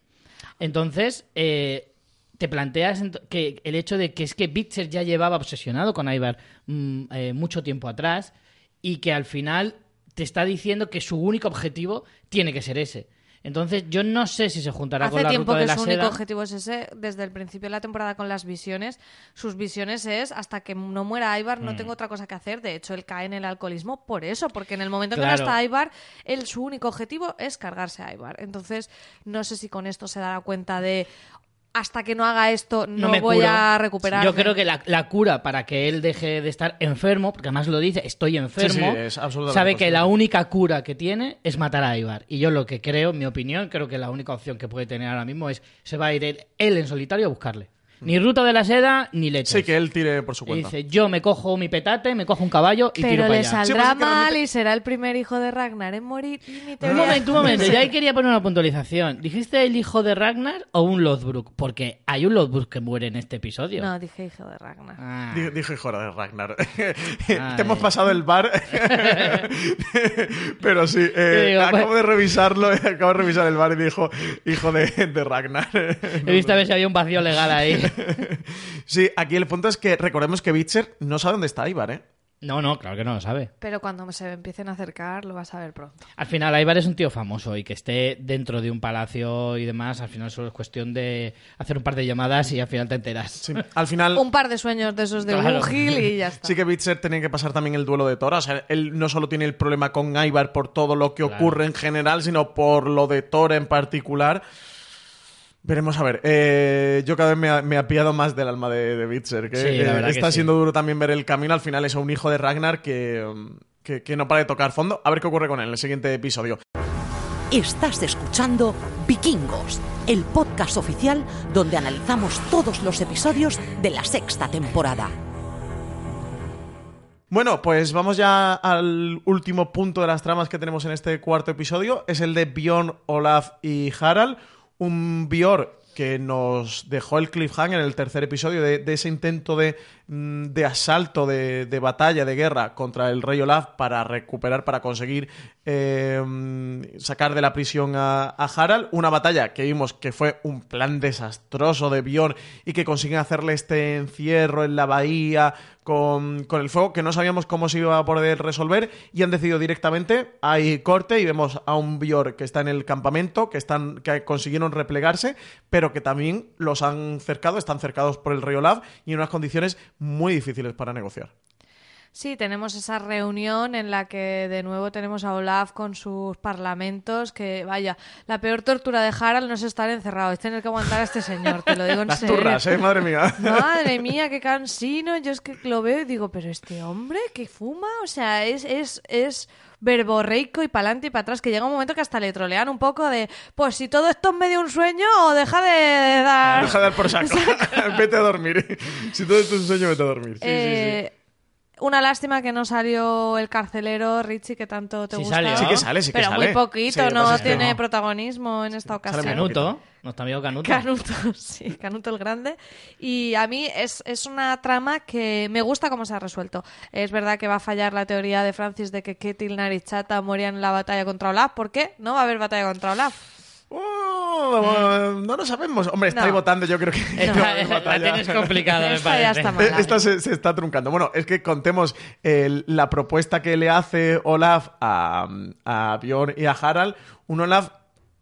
Entonces, eh, te planteas que el hecho de que es que Bitzer ya llevaba obsesionado con Ivar mmm, eh, mucho tiempo atrás y que al final te está diciendo que su único objetivo tiene que ser ese. Entonces, yo no sé si se juntará Hace con la tiempo ruta que de la su seda. único objetivo es ese. Desde el principio de la temporada con las visiones, sus visiones es hasta que no muera Mm. no tengo otra cosa que hacer. De hecho, él cae en el alcoholismo por eso, porque en el momento en que Claro. no está Ivar, él, su único objetivo es cargarse a Ivar. Entonces, no sé si con esto se dará cuenta de hasta que no haga esto, no, no me voy curo. a recuperar. Yo creo que la, la cura para que él deje de estar enfermo, porque además lo dice, estoy enfermo, Sí, sí, es absolutamente sabe que posible. la única cura que tiene es matar a Ivar. Y yo lo que creo, en mi opinión, creo que la única opción que puede tener ahora mismo es se va a ir él, él en solitario a buscarle. Ni ruta de la seda, ni leche. Sí, que él tire por su Y cuenta. dice, yo me cojo mi petate, me cojo un caballo y tiro Pero para le allá. saldrá Sí, pues mal realmente- y será el primer hijo de Ragnar en morir. Y Un momento, un momento. [LAUGHS] Yo ahí quería poner una puntualización. ¿Dijiste el hijo de Ragnar o un Lothbrok? Porque hay un Lothbrok que muere en este episodio. No, dije hijo de Ragnar. Ah. Di- Dije, joder, Ragnar. Ay. [LAUGHS] Te hemos pasado el bar. [LAUGHS] Pero sí, eh, digo, acabo pues- de revisarlo, acabo de revisar el bar y dijo, hijo de, de Ragnar. He visto a ver si había un vacío legal ahí. Sí, aquí el punto es que recordemos que Bitcher no sabe dónde está Ivar, ¿eh? No, no, claro que no lo sabe. Pero cuando se empiecen a acercar, lo vas a ver pronto. Al final, Ivar es un tío famoso y que esté dentro de un palacio y demás, al final solo es cuestión de hacer un par de llamadas y al final te enteras. Sí, Al final, Un par de sueños de esos de Claro. Gil y ya está. sí que Bitcher tenía que pasar también el duelo de Thor. O sea, él no solo tiene el problema con Ivar por todo lo que Claro. ocurre en general, sino por lo de Thor en particular. Veremos a ver. Eh, yo cada vez me, ha- me apiado más del alma de, de Bitcher. Que, Sí, la eh, verdad que está sí. siendo duro también ver el camino. Al final es un hijo de Ragnar que, que, que no para de tocar fondo. A ver qué ocurre con él en el siguiente episodio. Estás escuchando Vikingos, el podcast oficial donde analizamos todos los episodios de la sexta temporada. Bueno, pues vamos ya al último punto de las tramas que tenemos en este cuarto episodio. Es el de Bjorn, Olaf y Harald. Un Bjorn que nos dejó el cliffhanger en el tercer episodio de, de ese intento de, de asalto, de, de batalla, de guerra contra el rey Olaf para recuperar, para conseguir mm, sacar de la prisión a, a Harald. Una batalla que vimos que fue un plan desastroso de Bjorn y que consiguen hacerle este encierro en la bahía con, con el fuego que no sabíamos cómo se iba a poder resolver y han decidido directamente, hay corte y vemos a un Bjorn que está en el campamento, que, están, que consiguieron replegarse, pero que también los han cercado, están cercados por el rey Olaf y en unas condiciones muy difíciles para negociar. Sí, tenemos esa reunión en la que de nuevo tenemos a Olaf con sus parlamentos, que vaya, la peor tortura de Harald no es estar encerrado, es tener que aguantar a este señor, te lo digo en Las serio. turras, ¿eh? Madre mía. Madre mía, qué cansino. Yo es que lo veo y digo, pero este hombre que fuma, o sea, es, es, es verborreico y para adelante y para atrás, que llega un momento que hasta le trolean un poco de, pues si todo esto es medio un sueño, o deja de dar... Deja de dar por saco. [LAUGHS] vete a dormir. Si todo esto es un sueño, vete a dormir. Sí, sí, sí. Una lástima que no salió el carcelero Richie que tanto te Sí gusta. salió. Sí que sale, sí que pero sale. muy poquito, Sí, no pasa es que tiene no. protagonismo en esta ocasión. Sale Canuto, nuestro amigo [LAUGHS] Canuto. Canuto, sí, Canuto el Grande. Y a mí es, es una trama que me gusta cómo se ha resuelto. Es verdad que va a fallar la teoría de Francis de que Ketil Narichata morían en la batalla contra Olaf. ¿Por qué? No va a haber batalla contra Olaf. No lo sabemos. Hombre, estáis No. votando, yo creo que. Esta- no [LAUGHS] la tienes complicada, me Esta ya parece. está mal. Eh, Esta se, se está truncando. Bueno, es que contemos el- la propuesta que le hace Olaf a, a Bjorn y a Harald. Un Olaf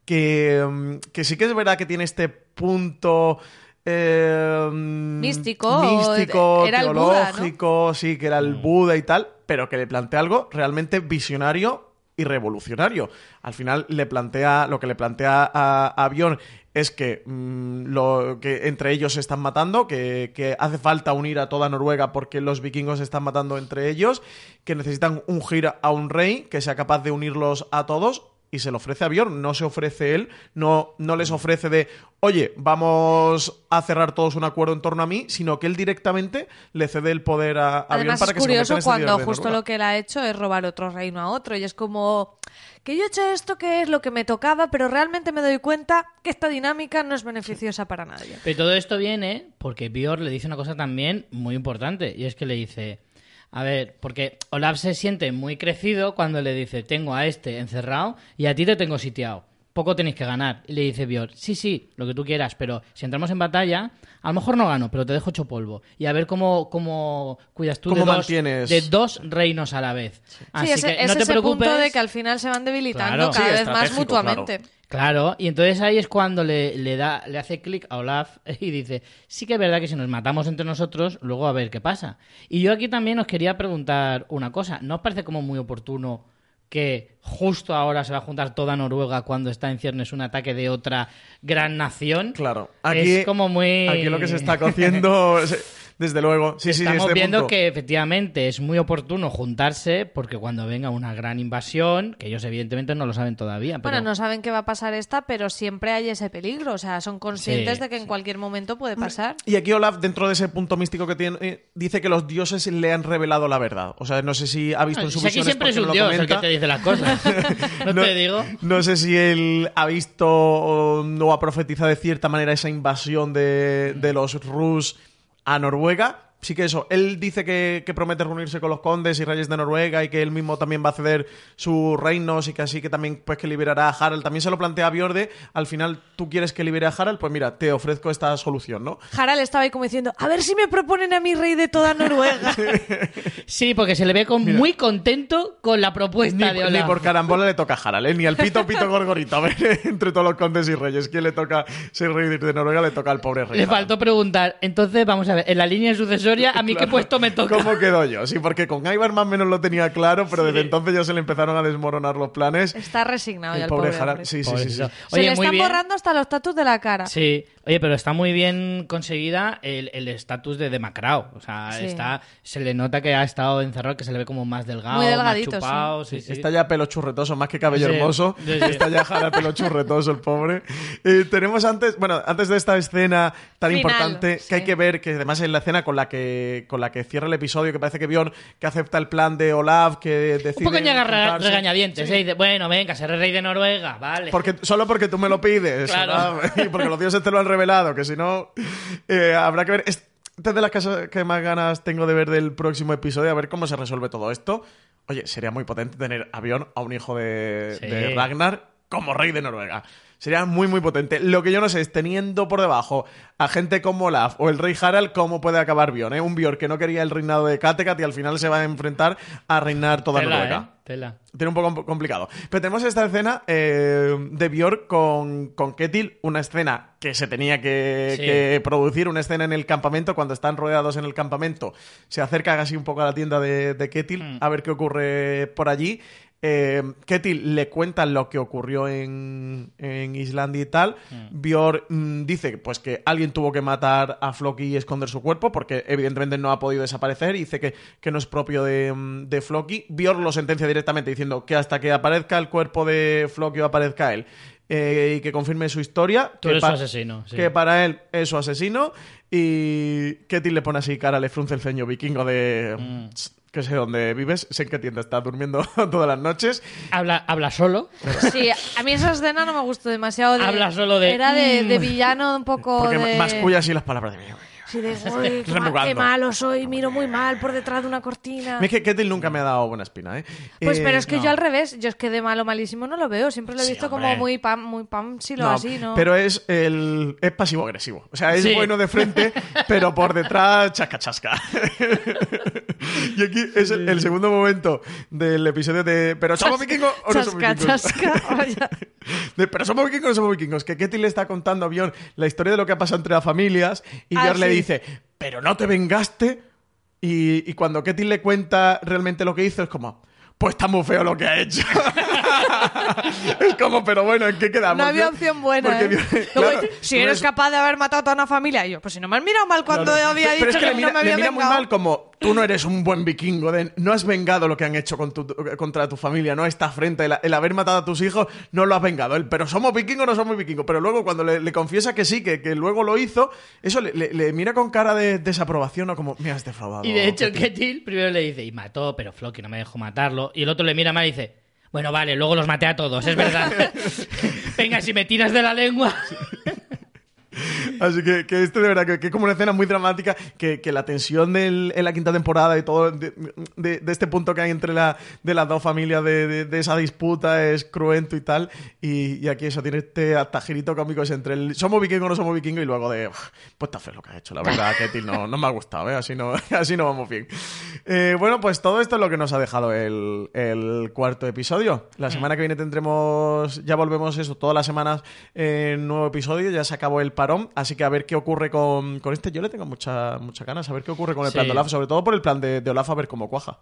que, mm, que sí que es verdad que tiene este punto. eh, Místico, místico, era el Buda, ¿no? teológico, sí, que era el Buda y tal, pero que le plantea algo realmente visionario y revolucionario. Al final le plantea, lo que le plantea a, a Bjorn es que, mm, lo, que entre ellos se están matando, que, que hace falta unir a toda Noruega porque los vikingos se están matando entre ellos, que necesitan ungir a un rey que sea capaz de unirlos a todos y se lo ofrece a Bjorn, no se ofrece él, no, no les ofrece de, oye, vamos a cerrar todos un acuerdo en torno a mí, sino que él directamente le cede el poder a, a Bjorn para es que se curioso este cuando de justo lo que él ha hecho es robar otro reino a otro y es como que yo he hecho esto que es lo que me tocaba, pero realmente me doy cuenta que esta dinámica no es beneficiosa para nadie. Pero todo esto viene porque Bjorn le dice una cosa también muy importante y es que le dice, a ver, porque Olaf se siente muy crecido cuando le dice, tengo a este encerrado y a ti te tengo sitiado. Poco tenéis que ganar. Y le dice Bjorn, sí, sí, lo que tú quieras, pero si entramos en batalla, a lo mejor no gano, pero te dejo hecho polvo. Y a ver cómo, cómo cuidas tú de ¿Cómo dos, mantienes? de dos reinos a la vez. Así sí, ese, que es no te ese preocupes. punto de que al final se van debilitando Claro. cada Sí, vez más mutuamente. claro. Claro, y entonces ahí es cuando le, le da, le hace clic a Olaf [LAUGHS] y dice, sí que es verdad que si nos matamos entre nosotros, luego a ver qué pasa. Y yo aquí también os quería preguntar una cosa, ¿no os parece como muy oportuno que justo ahora se va a juntar toda Noruega cuando está en ciernes un ataque de otra gran nación? Claro, aquí, es como muy... aquí lo que se está cociendo, [LAUGHS] desde luego. Sí, sí, Estamos este viendo punto. que efectivamente es muy oportuno juntarse porque cuando venga una gran invasión, que ellos evidentemente no lo saben todavía, pero... Bueno, no saben qué va a pasar esta, pero siempre hay ese peligro. O sea, son conscientes Sí, de que en cualquier momento puede pasar. Y aquí Olaf, dentro de ese punto místico que tiene, eh, dice que los dioses le han revelado la verdad. O sea, no sé si ha visto en su Si aquí visión siempre es un dios el que te dice las cosas. [LAUGHS] no, te digo. No sé si él ha visto o no ha profetizado de cierta manera esa invasión de, de los Rus a Noruega. Sí que eso, él dice que, que promete reunirse con los condes y reyes de Noruega y que él mismo también va a ceder sus reinos y que así que también pues que liberará a Harald. También se lo plantea a Bjorde, al final tú quieres que libere a Harald, pues mira, te ofrezco esta solución, ¿no? Harald estaba ahí como diciendo, a ver si me proponen a mi rey de toda Noruega. [LAUGHS] Sí, porque se le ve con muy contento con la Ni, propuesta de ni Olaf. por carambola le toca a Harald, ¿eh? ni al pito pito gorgorito. A ver, [LAUGHS] entre todos los condes y reyes, ¿quién le toca ser rey de Noruega? Le toca al pobre rey. Le faltó preguntar. Entonces, vamos a ver, en la línea sucesoria, ¿a mí qué [LAUGHS] puesto me toca? ¿Cómo quedo yo? Sí, porque con Ivar más o menos lo tenía claro, pero desde entonces ya se le empezaron a desmoronar los planes. Está resignado ya El el pobre pobre. Sí, sí, sí, sí. eso. Se Oye, le muy están bien. borrando hasta los tatus de la cara. Sí, oye, pero está muy bien conseguida el el estatus de demacrao. O sea, Sí. está, se le nota que ha estado encerrado, que se le ve como más delgado, Muy más delgadito, chupado. Sí, sí. Está ya pelo churretoso, más que cabello Sí, hermoso. sí, sí. Está ya Harald pelo churretoso, el pobre. Eh, tenemos antes, bueno, antes de esta escena tan Final, importante que hay sí. que ver, que además es la escena con la que con la que cierra el episodio, que parece que Bjorn que acepta el plan de Olaf, que decide. Un poco ñaga re- regañadientes. ¿eh? Dice, bueno, venga, seré rey de Noruega, vale. Porque, solo porque tú me lo pides. [LAUGHS] Y porque los dioses te lo han revelado, que si no, eh, habrá que ver. Esta es de las cosas que más ganas tengo de ver del próximo episodio, a ver cómo se resuelve todo esto. Oye, sería muy potente tener avión a un hijo de, Sí. de Ragnar como rey de Noruega. Sería muy, muy potente. Lo que yo no sé es, teniendo por debajo a gente como Olaf o el rey Harald, ¿cómo puede acabar Bjorn? eh? Un Bjorn que no quería el reinado de Kattegat y al final se va a enfrentar a reinar toda Tela, Noruega. ¿eh? Tela. Tiene un poco complicado. Pero tenemos esta escena eh, de Björk con, con Ketil, una escena que se tenía que, Sí. que producir, una escena en el campamento, cuando están rodeados en el campamento, se acerca así un poco a la tienda de, de Ketil Mm. a ver qué ocurre por allí. Eh, Ketil le cuenta lo que ocurrió en, en Islandia y tal. Mm. Mm, dice pues que alguien tuvo que matar a Floki y esconder su cuerpo porque evidentemente no ha podido desaparecer y dice que, que no es propio de, mm, de Floki. Björk lo sentencia directamente diciendo que hasta que aparezca el cuerpo de Floki o aparezca él eh, y que confirme su historia, Tú que, eres pa- su asesino. sí. que para él es su asesino y Ketil le pone así cara, le frunce el ceño vikingo de... Mm. Que sé dónde vives, sé en qué tienda está durmiendo [LAUGHS] todas las noches. Habla, habla solo. Sí, a mí esa escena no me gustó demasiado. de- Habla solo de, Era de, mm. de villano un poco Porque de... masculla así las palabras de mí. Sí, de, [LAUGHS] "Uy, qué, ma- Remugando. qué malo soy, miro muy mal por detrás de una cortina. Es que Ketil nunca me ha dado buena espina, ¿eh? Pues Eh, pero es que no. yo al revés, yo es que de malo malísimo no lo veo, siempre lo he Sí, visto hombre. como muy pam, muy pam, si lo No, así, ¿no? Pero es el es pasivo agresivo. O sea, es Sí. bueno de frente, [LAUGHS] pero por detrás chasca chasca. [LAUGHS] y aquí es el, el segundo momento del episodio de ¿Pero somos vikingos o no somos Chasca, vikingos? chasca. De, ¿Pero somos vikingos o no somos vikingos? Que Ketty le está contando a Bjorn la historia de lo que ha pasado entre las familias y Ah, Bjorn le sí. Dice ¿Pero no te vengaste? Y, cuando Ketty le cuenta realmente lo que hizo es como pues está muy feo lo que ha hecho. [LAUGHS] es como, pero bueno, ¿en qué quedamos? No había opción buena. porque ¿eh? claro, si eres capaz de haber matado a toda una familia. Y yo, pues si no me has mirado mal cuando Claro. había Pero dicho es que, le mira, no me le había mira muy mal como tú no eres un buen vikingo, de- no has vengado lo que han hecho con tu- contra tu familia, no está frente, el, el haber matado a tus hijos no lo has vengado. Pero somos vikingos o no somos vikingos. Pero luego cuando le, le confiesa que sí, que, que luego lo hizo, eso le, le- le mira con cara de desaprobación o como, me has defraudado. Y de hecho, Ketil". Ketil primero le dice, y mató, pero Floki no me dejó matarlo. Y el otro le mira mal y dice, bueno, vale, luego los maté a todos, es verdad. [LAUGHS] Venga, si me tiras de la lengua. Así que, que este de verdad que, que es como una escena muy dramática, que, que la tensión del- en la quinta temporada y todo de, de- de este punto que hay entre la, de las dos familias de, esa disputa es cruento y tal. Y, y aquí eso tiene este hasta girito cómico es entre el somos vikingos o no somos vikingos y luego de "Uf, pues está feo lo que ha hecho. La verdad, Ketil no, no me ha gustado, ¿eh? así, no, [LAUGHS] así no vamos bien. Eh, bueno, pues todo esto es lo que nos ha dejado el, el cuarto episodio. La semana que viene tendremos, ya volvemos eso, todas las semanas en nuevo episodio, ya se acabó el parón, así que a ver qué ocurre con, con este. Yo le tengo mucha, mucha ganas, a ver qué ocurre con el Sí. plan de Olaf, sobre todo por el plan de, de Olaf, a ver cómo cuaja.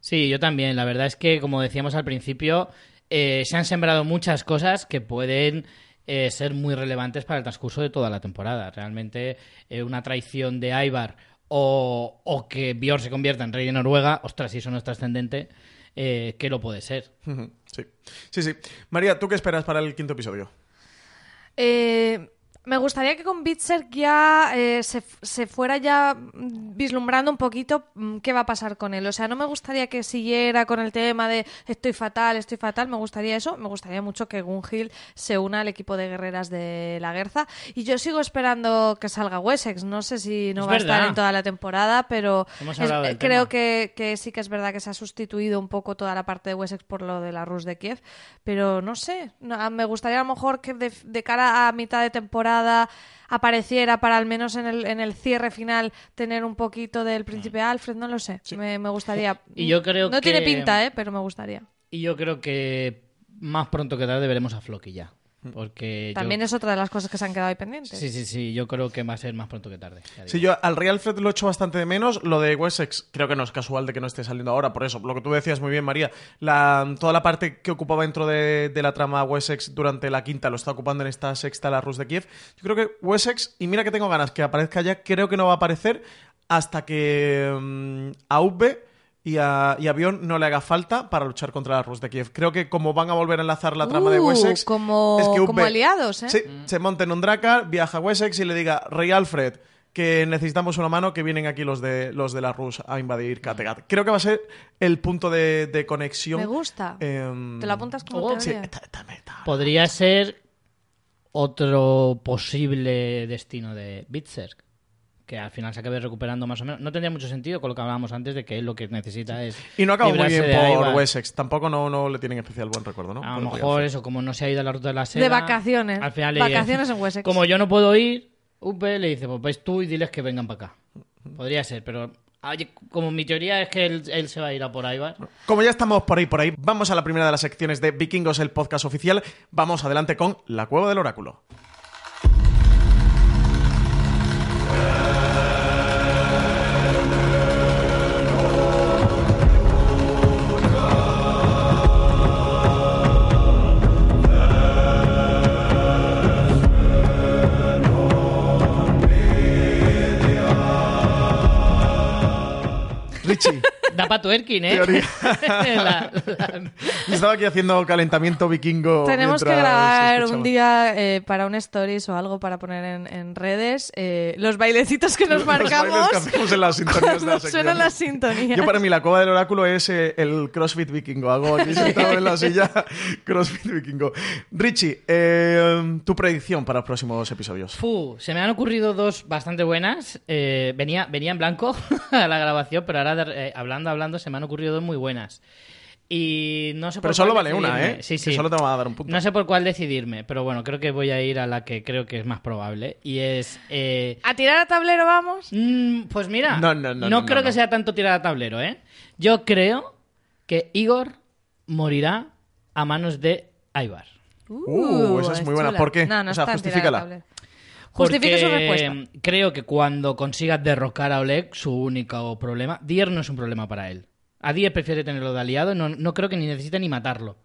Sí, yo también. La verdad es que, como decíamos al principio, eh, se han sembrado muchas cosas que pueden eh, ser muy relevantes para el transcurso de toda la temporada. Realmente, eh, una traición de Ivar o, o que Björn se convierta en rey de Noruega, ostras, si eso no es trascendente, eh, ¿qué lo puede ser? Sí. sí, sí. María, ¿tú qué esperas para el quinto episodio? Eh, me gustaría que con Bitzer ya eh, se, se fuera ya vislumbrando un poquito mm, qué va a pasar con él. O sea, no me gustaría que siguiera con el tema de estoy fatal, estoy fatal. Me gustaría eso. Me gustaría mucho que Gunhild se una al equipo de guerreras de la Guerza. Y yo sigo esperando que salga Wessex. No sé si no Es va a estar en toda la temporada, pero es- eh, creo que, que sí que es verdad que se ha sustituido un poco toda la parte de Wessex por lo de la Rus de Kiev, pero no sé, no, a- me gustaría a lo mejor que de, de cara a mitad de temporada apareciera para al menos en el, en el cierre final tener un poquito del príncipe Alfred, no lo sé, me, me gustaría. [LAUGHS] Y yo creo no tiene pinta, ¿eh? pero me gustaría. Y yo creo que más pronto que tarde veremos a Floki ya. Porque yo- También es otra de las cosas que se han quedado ahí pendientes. Sí, sí, sí, yo creo que va a ser más pronto que tarde. Sí, yo al Real Alfred lo echo bastante de menos. Lo de Wessex, creo que no es casual de que no esté saliendo ahora. Por eso, lo que tú decías muy bien, María, la, toda la parte que ocupaba dentro de, de la trama Wessex durante la quinta lo está ocupando en esta sexta la Rus de Kiev. Yo creo que Wessex, y mira que tengo ganas que aparezca ya, creo que no va a aparecer hasta que mm, Ubbe y a, y a Bjorn no le haga falta para luchar contra la Rus de Kiev. Creo que como van a volver a enlazar la trama de Uh, Wessex... como- es que como aliados, ¿eh? Sí, se monta en un Dracar, viaja a Wessex y le diga, Rey Alfred, que necesitamos una mano, que vienen aquí los de, los de la Rus a invadir Kattegat. Creo que va a ser el punto de, de conexión. Me gusta. em, ¿Te lo apuntas como oh, Sí, teoría? está- está- está- Podría ser otro posible destino de Bitserk. Que al final se acabe recuperando más o menos. No tendría mucho sentido con lo que hablábamos antes de que él lo que necesita es. Y no acabó muy bien por. Wessex. Tampoco no, no le tienen especial buen recuerdo, ¿no? A lo mejor eso, como no se ha ido a la ruta de la seda. De vacaciones. Al final Vacaciones en Wessex. Como yo no puedo ir, Upe le dice, pues vais tú y diles que vengan para acá. Podría ser, pero como mi teoría es que él, él se va a ir a por Ivar. Como ya estamos por ahí, por ahí, vamos a la primera de las secciones de Vikingos, el podcast oficial. Vamos adelante con La Cueva del Oráculo. Da para tuerkin, ¿eh? Teoría. [LAUGHS] La- la- estaba aquí haciendo calentamiento vikingo. Tenemos que grabar un día eh, para un stories o algo para poner en, en redes eh, los bailecitos que nos Los marcamos que hacemos en las [LAUGHS] sintonías de la suenan las sintonías. Yo para mí la cueva del oráculo es eh, el CrossFit vikingo. Hago aquí [LAUGHS] sentado en la silla CrossFit vikingo. Richie, eh, tu predicción para los próximos episodios. Fu, se me han ocurrido dos bastante buenas. Eh, venía, venía en blanco a la grabación, pero ahora de- eh, hablando, hablando, se me han ocurrido dos muy buenas. Y no sé por Pero solo vale una, decidirme. ¿eh? Sí, Que sí. solo te va a dar un punto. No sé por cuál decidirme, pero bueno, creo que voy a ir a la que creo que es más probable. Y es. eh, ¿A tirar a tablero vamos? mm, pues mira, No, no, no, no, creo no, que no. sea tanto tirar a tablero, ¿eh? Yo creo que Igor morirá a manos de Ivar. Uh, esa es muy buena. chula. ¿Por qué? No, no O sea, está en justifícala. tablero. Justifique su respuesta. Creo que cuando consiga derrocar a Oleg, su único problema. Dier no es un problema para él. A Dier prefiere tenerlo de aliado, no, no creo que ni necesite ni matarlo.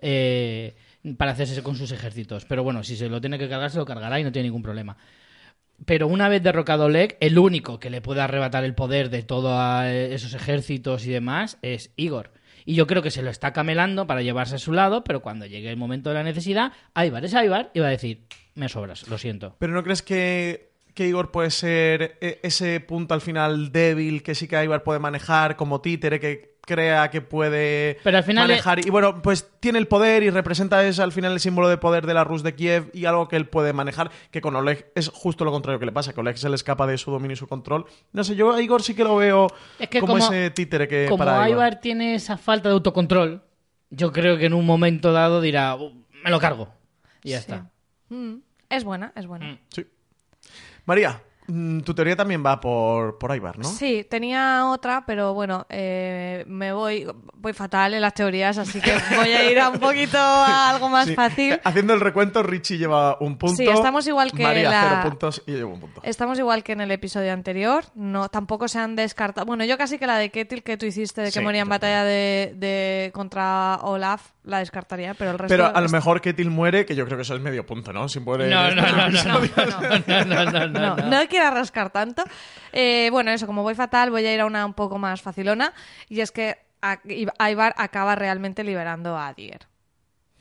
eh, para hacerse con sus ejércitos. Pero bueno, si se lo tiene que cargar, se lo cargará y no tiene ningún problema. Pero una vez derrocado Oleg, el único que le puede arrebatar el poder de todos esos ejércitos y demás es Igor. Y yo creo que se lo está camelando para llevarse a su lado, pero cuando llegue el momento de la necesidad, Ibar es Ibar y va a decir, me sobras, lo siento. Pero ¿no crees que, que Igor puede ser e- ese punto al final débil que sí que Ibar puede manejar como títere que crea que puede Pero al final manejar y bueno pues tiene el poder y representa es al final el símbolo de poder de la Rus de Kiev y algo que él puede manejar que con Oleg es justo lo contrario que le pasa que Oleg se le escapa de su dominio y su control no sé yo a Igor sí que lo veo Es que como, como- ese títere que Como para Igor. Ibar tiene esa falta de autocontrol, yo creo que en un momento dado dirá, "Uh, me lo cargo. Y ya Sí. está. Mm, es buena, es buena. Mm. Sí. María tu teoría también va por, por Ibar ¿no? Sí, tenía otra, pero bueno, eh, me voy, voy fatal en las teorías, así que [LAUGHS] voy a ir a un poquito a algo más Sí. fácil. Haciendo el recuento, Richie lleva un punto. Sí, estamos igual que María, la- cero puntos y yo llevo un punto. Estamos igual que en el episodio anterior, no tampoco se han descartado. Bueno, yo casi que la de Ketil que tú hiciste de que Sí, moría en batalla de, de- contra Olaf la descartaría, pero el resto Pero a lo mejor Ketil muere, que yo creo que eso es medio punto, ¿no? Si muere No, no, este no, no, episodio. no, no, no, no, No, no. no quiero rascar tanto. Eh, bueno, eso, como voy fatal, voy a ir a una un poco más facilona. Y es que a- Ivar acaba realmente liberando a Dier.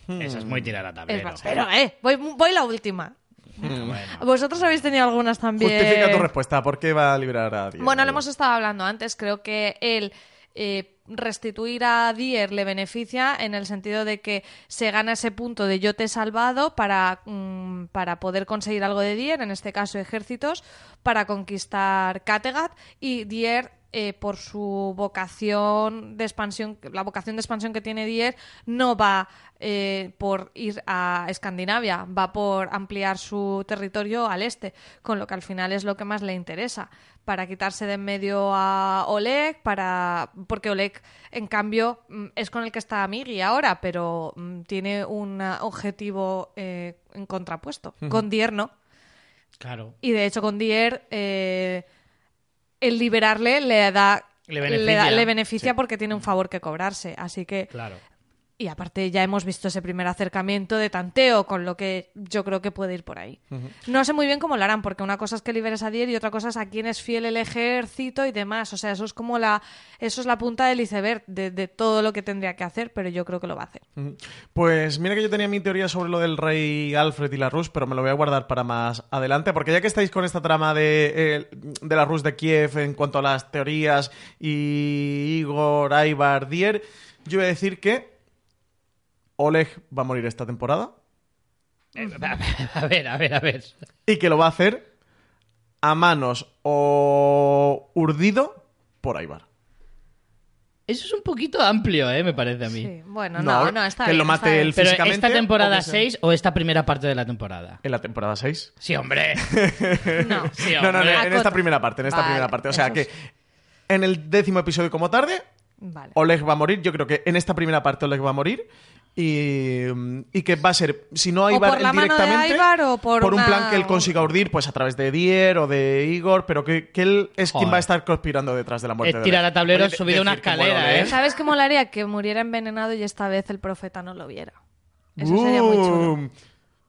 Esa es muy tirar a Es tablero. verdad. Pero, eh, voy, voy la última. Bueno. Vosotros habéis tenido algunas también. Justifica tu respuesta. ¿Por qué va a liberar a Diego? Bueno, lo hemos estado hablando antes. Creo que el eh, restituir a Dier le beneficia en el sentido de que se gana ese punto de yo te he salvado para, mm, para poder conseguir algo de Dier, en este caso ejércitos, para conquistar Kattegat y Dier. Eh, por su vocación de expansión, la vocación de expansión que tiene Dier, no va eh, por ir a Escandinavia, va por ampliar su territorio al este, con lo que al final es lo que más le interesa, para quitarse de en medio a Oleg, para porque Oleg, en cambio, mm, es con el que está Migi ahora, pero mm, tiene un objetivo eh, en contrapuesto, con Dier no. Claro. Y de hecho con Dier el liberarle le da... Le beneficia. le beneficia porque tiene un favor que cobrarse. Así que Claro. Y aparte ya hemos visto ese primer acercamiento de tanteo, con lo que yo creo que puede ir por ahí. No sé muy bien cómo lo harán, porque una cosa es que liberes a Dier y otra cosa es a quién es fiel el ejército y demás. O sea, eso es como la, eso es la punta del iceberg de, de todo lo que tendría que hacer, pero yo creo que lo va a hacer. Pues mira que yo tenía mi teoría sobre lo del rey Alfred y la Rus, pero me lo voy a guardar para más adelante, porque ya que estáis con esta trama de, eh, de la Rus de Kiev en cuanto a las teorías y Igor, Ivar, Dier, yo voy a decir que Oleg va a morir esta temporada Eh, [LAUGHS] A ver, a ver, a ver. y que lo va a hacer a manos o urdido por Ivar. Eso es un poquito amplio, ¿eh? Me parece a mí. Sí, bueno, no, No, no, está que bien, lo está mate bien. el- Pero físicamente, esta temporada o que sea- 6 o esta primera parte de la temporada. En la temporada 6. Sí, hombre. [LAUGHS] No. Sí, No, no, no, hombre. en esta primera parte, en esta Vale, primera parte. O sea que en el décimo episodio como tarde, Vale. Oleg va a morir. Yo creo que en esta primera parte Oleg va a morir. Y, y que va a ser, si no O Ibar por la él mano de directamente, o por un una- plan que él consiga urdir, pues a través de Dier o de Igor, pero que, que él es quien Joder. va a estar conspirando detrás de la muerte Es de tirar a tablero Oye, de- subido una escalera, ¿eh? Oleg. ¿Sabes qué molaría? Que muriera envenenado y esta vez el profeta no lo viera. Eso sería muy chulo.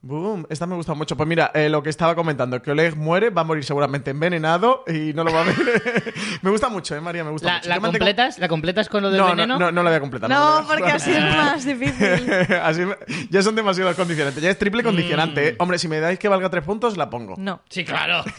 Boom. Esta me gusta mucho. Pues mira, eh, lo que estaba comentando, que Oleg muere, va a morir seguramente envenenado y no lo va a ver. [LAUGHS] me gusta mucho, eh, María, me gusta ¿La, mucho. la completas? ¿La completas con lo del No, no, veneno? no, no la voy a completar. No, a porque así es más difícil. [LAUGHS] Así ya son demasiados condicionantes. Ya es triple condicionante. ¿eh? Hombre, si me dais que valga tres puntos, la pongo. No. Sí, claro. [LAUGHS]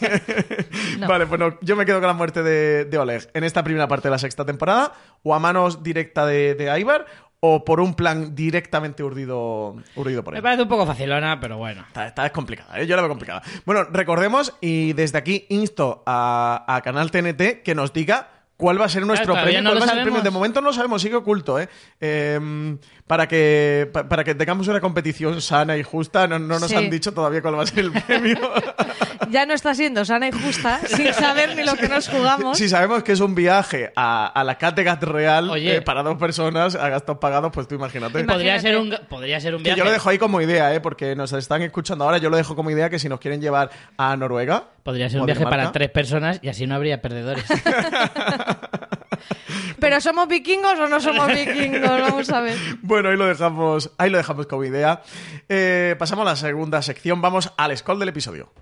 No. Vale, bueno, yo me quedo con la muerte de, de Oleg en esta primera parte de la sexta temporada, o a manos directa de, de Ivar, o por un plan directamente urdido, urdido por Me él. parece un poco facilona, pero bueno. Esta, esta es complicada, ¿eh? yo la veo complicada. Bueno, recordemos, y desde aquí insto a, a Canal TNT que nos diga cuál va a ser nuestro premio. no cuál lo va a ser el sabemos. premio. De momento no lo sabemos, sigue oculto, ¿eh? Em, para, que, pa- para que tengamos una competición sana y justa, no, no nos Sí. han dicho todavía cuál va a ser el premio. [LAUGHS] Ya no está siendo sana y justa, [LAUGHS] sin saber ni lo que nos jugamos. Si sabemos que es un viaje a, a la Kattegat real Oye. eh, para dos personas a gastos pagados, pues tú imagínate. Imagínate. Podría ser un, podría ser un Que viaje. yo lo dejo ahí como idea, ¿eh? porque nos están escuchando ahora. Yo lo dejo como idea que si nos quieren llevar a Noruega. Podría ser un viaje para tres personas y así no habría perdedores. [LAUGHS] [LAUGHS] Pero ¿somos vikingos o no somos vikingos? Vamos a ver. Bueno, ahí lo dejamos, ahí lo dejamos como idea. Eh, pasamos a la segunda sección, vamos al scroll del episodio.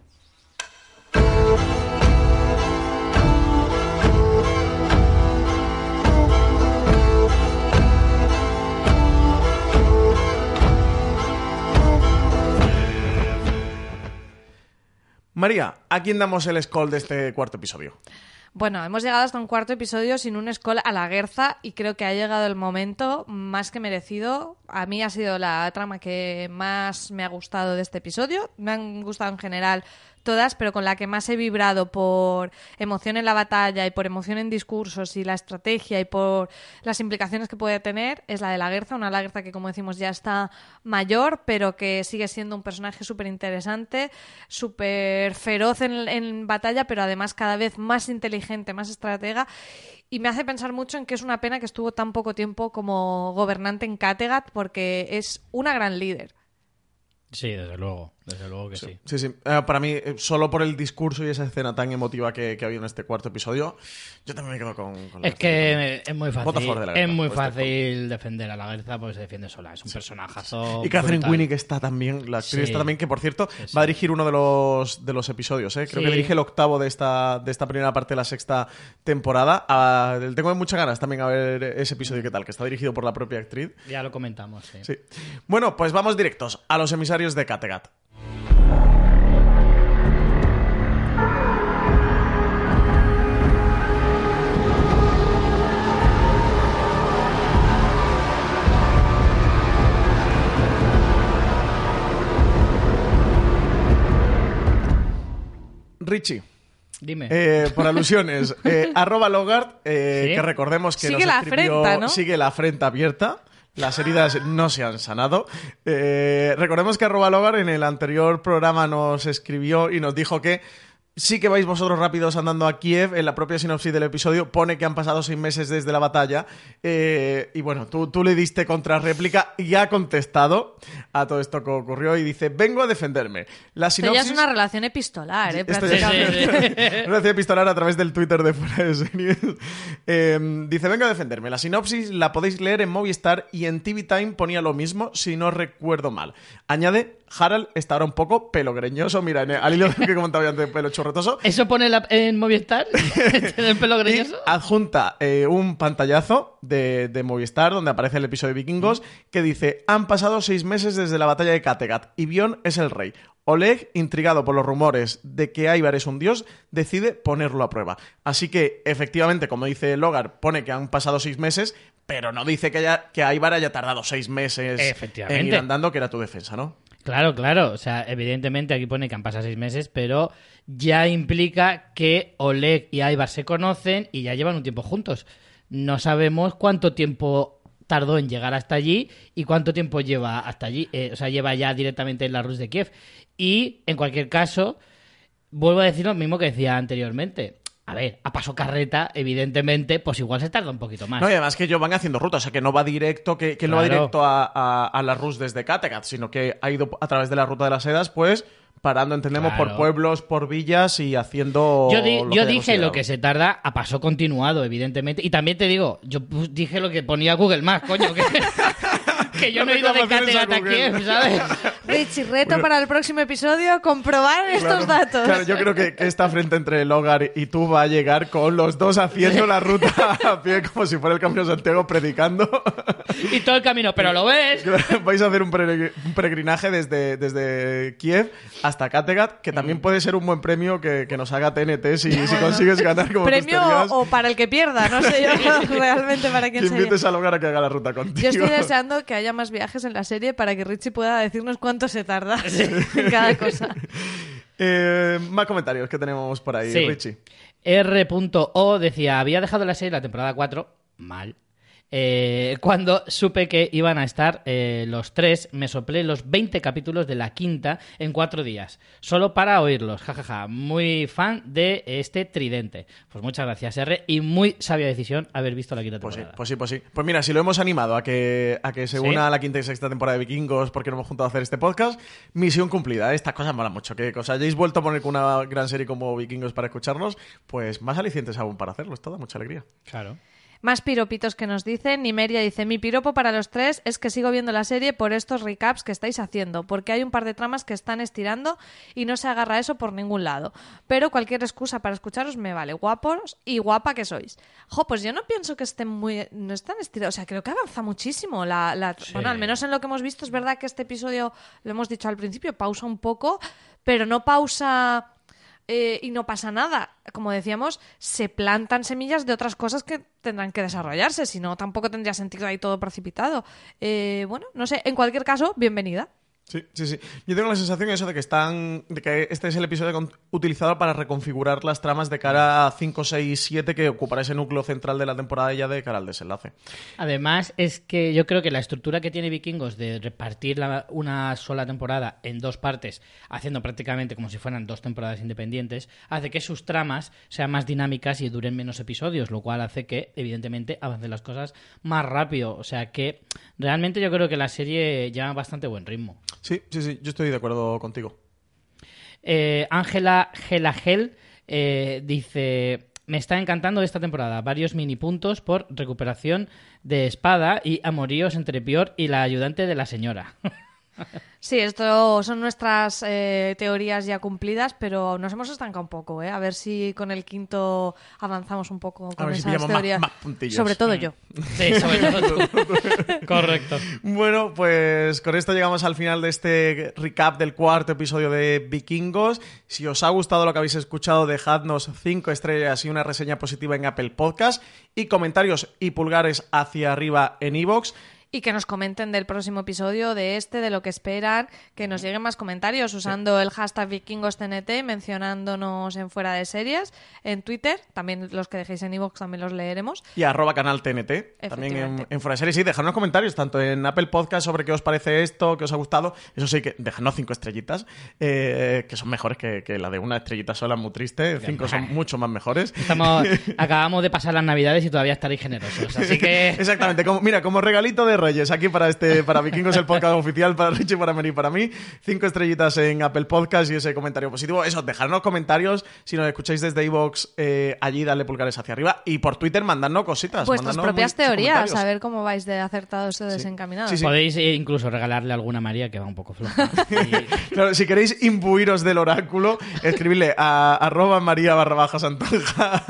María, ¿a quién damos el scroll de este cuarto episodio? Bueno, hemos llegado hasta un cuarto episodio sin un Skoll a la Guerza y creo que ha llegado el momento más que merecido. A mí ha sido la trama que más me ha gustado de este episodio. Me han gustado en general todas, pero con la que más he vibrado por emoción en la batalla y por emoción en discursos y la estrategia y por las implicaciones que puede tener es la de la Guerza, una Lagerza que como decimos ya está mayor, pero que sigue siendo un personaje súper interesante, súper feroz en, en batalla, pero además cada vez más inteligente, más estratega y me hace pensar mucho en que es una pena que estuvo tan poco tiempo como gobernante en Kattegat porque es una gran líder. Sí, desde luego. Desde luego que sí. Sí, sí. Eh, para mí, eh, solo por el discurso y esa escena tan emotiva que, que ha habido en este cuarto episodio, yo también me quedo con, con la Es que es muy fácil. favor de la Es Guerza, muy este fácil defender a la Guerza porque se defiende sola. Es un personajazo. Y Catherine. Winnie, que está también, la actriz Sí. está también, que por cierto Sí, sí. va a dirigir uno de los, de los episodios, ¿eh? Creo Sí. que dirige el octavo de esta, de esta primera parte de la sexta temporada. Ah, tengo muchas ganas también a ver ese episodio qué tal, que está dirigido por la propia actriz. Ya lo comentamos, sí. Sí. Bueno, pues vamos directos a los emisarios de Kattegat. Richie, Dime. eh, por alusiones, [LAUGHS] eh, arroba Logart, eh, ¿Sí? que recordemos que Sigue nos la escribió- afrenta, ¿no? Sigue la afrenta abierta. Las heridas no se han sanado. Recordemos que arroba Logart en el anterior programa nos escribió y nos dijo que sí que vais vosotros rápidos andando a Kiev. En la propia sinopsis del episodio pone que han pasado seis meses desde la batalla. Eh, y bueno, tú, tú le diste contrarréplica y ha contestado a todo esto que ocurrió y dice, vengo a defenderme. La Esto ya sinopsis... es una relación epistolar, ¿eh? Esto ya sí. [LAUGHS] Relación epistolar a través del Twitter de Fuera de Series. [LAUGHS] Eh, dice, venga a defenderme. La sinopsis la podéis leer en Movistar y en TV Time ponía lo mismo, si no recuerdo mal. Añade, Harald está ahora un poco pelogreñoso. Mira, en el- al hilo que comentaba yo antes, pelo. [LAUGHS] ¿Eso pone la- en Movistar? [LAUGHS] ¿Tiene el pelo Y greñoso? adjunta eh, un pantallazo de, de Movistar donde aparece el episodio de Vikingos que dice: Han pasado seis meses desde la batalla de Kattegat y Bion es el rey. Oleg, intrigado por los rumores de que Ivar es un dios, decide ponerlo a prueba. Así que, efectivamente, como dice Logar, pone que han pasado seis meses, pero no dice que, haya, que Ivar haya tardado seis meses en ir andando, que era tu defensa, ¿no? Claro, claro. O sea, evidentemente aquí pone que han pasado seis meses, pero ya implica que Oleg y Ivar se conocen y ya llevan un tiempo juntos. No sabemos cuánto tiempo tardó en llegar hasta allí y cuánto tiempo lleva hasta allí. Eh, o sea, lleva ya directamente en la Rus de Kiev. Y, en cualquier caso, vuelvo a decir lo mismo que decía anteriormente. A ver, a paso carreta, evidentemente, pues igual se tarda un poquito más. No, y además que ellos van haciendo ruta, o sea que no va directo, que, que no va directo a, a, a la Rus desde Kattegat, sino que ha ido a través de la ruta de las sedas, pues parando, entendemos, por pueblos, por villas y haciendo. Yo, di- lo yo dije lo que se tarda a paso continuado, evidentemente. Y también te digo, yo dije lo que ponía Google Maps, coño. Que, [LAUGHS] que yo no he ido de a Kattegat a. Kiev, ¿sabes? Richie, reto para el próximo episodio comprobar estos Claro, datos. Claro, yo creo que, que esta frente entre el hogar y tú va a llegar con los dos haciendo la ruta a pie como si fuera el Camino de Santiago predicando. Y todo el camino, pero lo ves. [LAUGHS] Vais a hacer un, peregr- un peregrinaje desde, desde Kiev hasta Kattegat, que también puede ser un buen premio que, que nos haga TNT si, si consigues ganar como Premio o para el que pierda, no sé yo [LAUGHS] realmente para quién sería. invites al hogar a que haga la ruta contigo. Yo estoy deseando que haya más viajes en la serie para que Richie pueda decirnos cuánto se tarda [LAUGHS] en cada cosa. [LAUGHS] Eh, más comentarios que tenemos por ahí, Sí. Richie. R.O decía, había dejado la serie la temporada 4, mal. Eh, cuando supe que iban a estar eh, los tres, me soplé los 20 capítulos de la quinta en cuatro días, solo para oírlos, jajaja. Muy fan de este tridente. Pues muchas gracias, R, y muy sabia decisión haber visto la quinta Pues sí, temporada. pues sí, pues sí. Pues mira, si lo hemos animado a que, a que se Sí. una a la quinta y sexta temporada de Vikingos porque nos hemos juntado a hacer este podcast, misión cumplida. Estas cosas mola mucho. Que os hayáis vuelto a poner con una gran serie como Vikingos para escucharnos, pues más alicientes aún para hacerlo. Esto da mucha alegría. Claro. Más piropitos que nos dicen. Nimeria dice: Mi piropo para los tres es que sigo viendo la serie por estos recaps que estáis haciendo, porque hay un par de tramas que están estirando y no se agarra eso por ningún lado. Pero cualquier excusa para escucharos me vale. Guapos y guapa que sois. Jo, pues yo no pienso que estén muy. No están estirados. O sea, creo que avanza muchísimo. La, la- Bueno, al menos en lo que hemos visto, es verdad que este episodio, lo hemos dicho al principio, pausa un poco, pero no pausa eh, y no pasa nada. Como decíamos, se plantan semillas de otras cosas que tendrán que desarrollarse, si no, tampoco tendría sentido ahí todo precipitado. Eh, bueno, no sé, en cualquier caso, bienvenida. Sí, sí, sí. Yo tengo la sensación eso de que están. de que este es el episodio utilizado para reconfigurar las tramas de cara a 5, 6, 7 que ocupará ese núcleo central de la temporada ya de cara al desenlace. Además, es que yo creo que la estructura que tiene Vikingos de repartir la- una sola temporada en dos partes, haciendo prácticamente como si fueran dos temporadas independientes, hace que sus tramas sean más dinámicas y duren menos episodios, lo cual hace que, evidentemente, avancen las cosas más rápido. O sea que realmente yo creo que la serie lleva bastante buen ritmo. Sí, sí, sí. Yo estoy de acuerdo contigo. Eh, Ángela Gelagel eh, dice: Me está encantando esta temporada. Varios mini puntos por recuperación de espada y amoríos entre Pior y la ayudante de la señora. [LAUGHS] Sí, esto son nuestras eh, teorías ya cumplidas, pero nos hemos estancado un poco, ¿eh? A ver si con el quinto avanzamos un poco con si esas más- más. Sobre todo yo. sí, sobre todo tú. [LAUGHS] Correcto. Bueno, pues con esto llegamos al final de este recap del cuarto episodio de Vikingos. Si os ha gustado lo que habéis escuchado, dejadnos cinco estrellas y una reseña positiva en Apple Podcast y comentarios y pulgares hacia arriba en iVoox. Y que nos comenten del próximo episodio, de este, de lo que esperan, que nos lleguen más comentarios usando el hashtag vikingostnt, mencionándonos en fuera de series, en Twitter, también los que dejéis en iVoox también los leeremos. y arroba canal TNT. También en, Fuera de Series. Sí, dejadnos comentarios, tanto en Apple Podcast sobre qué os parece esto, qué os ha gustado. Eso sí, que dejadnos cinco estrellitas, eh, que son mejores que, que la de una estrellita sola, muy triste. Cinco son mucho más mejores. Estamos, [LAUGHS] acabamos de pasar las navidades y todavía estaréis generosos. Así que. Exactamente, como, mira, como regalito de Reyes, aquí para este, para Vikingos, el podcast [LAUGHS] oficial, para Richie, para Mary, para mí, cinco estrellitas en Apple Podcast y ese comentario positivo. Eso, dejadnos comentarios, si nos escucháis desde iVoox, eh, allí dale pulgares hacia arriba, y por Twitter mandadnos cositas. Vuestras mandadnos propias teorías, a ver cómo vais de acertados o desencaminados. Sí, sí. Podéis eh, incluso regalarle alguna a María que va un poco floja. Y- [LAUGHS] Claro, si queréis imbuiros del oráculo, escribidle a arroba maría barra baja santonja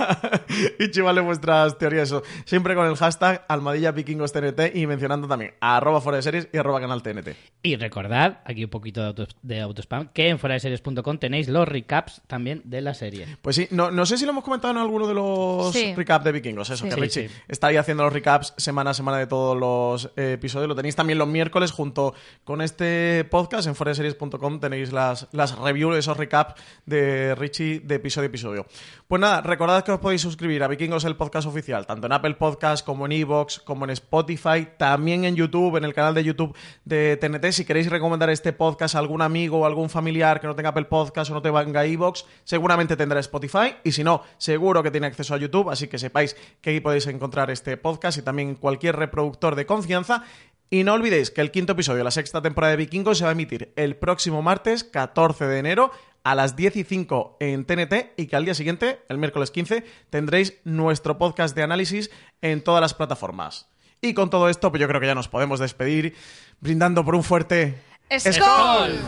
[LAUGHS] y chivale vuestras teorías. Eso, siempre con el hashtag almadilla vikingos TNT y mencionando también a arroba fuera de series y arroba canal TNT. Y recordad, aquí un poquito de, auto, de autospam, que en fueradeseries.com tenéis los recaps también de la serie. Pues sí, no, no sé si lo hemos comentado en alguno de los Sí. recaps de vikingos, eso, Sí. que Sí, Richie sí. está ahí haciendo los recaps semana a semana de todos los eh, episodios. Lo tenéis también los miércoles junto con este podcast en foreseries.com tenéis las, las reviews, esos recaps de Richie de episodio a episodio. Pues nada, recordad que os podéis suscribir a Vikingos el podcast oficial, tanto en Apple Podcast como en Evox, como en Spotify, también en YouTube, en el canal de YouTube de TNT. Si queréis recomendar este podcast a algún amigo o algún familiar que no tenga Apple Podcast o no tenga Evox, seguramente tendrá Spotify y si no, seguro que tiene acceso a YouTube, así que sepáis que ahí podéis encontrar este podcast y también cualquier reproductor de confianza. Y no olvidéis que el quinto episodio de la sexta temporada de Vikingos se va a emitir el próximo martes 14 de enero a las 10 y 5 en TNT y que al día siguiente, el miércoles 15, tendréis nuestro podcast de análisis en todas las plataformas. Y con todo esto, pues yo creo que ya nos podemos despedir brindando por un fuerte... ¡Skol!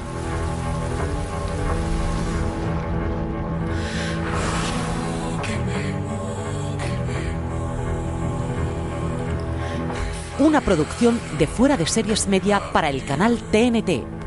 Una producción de fuera de series media para el canal TNT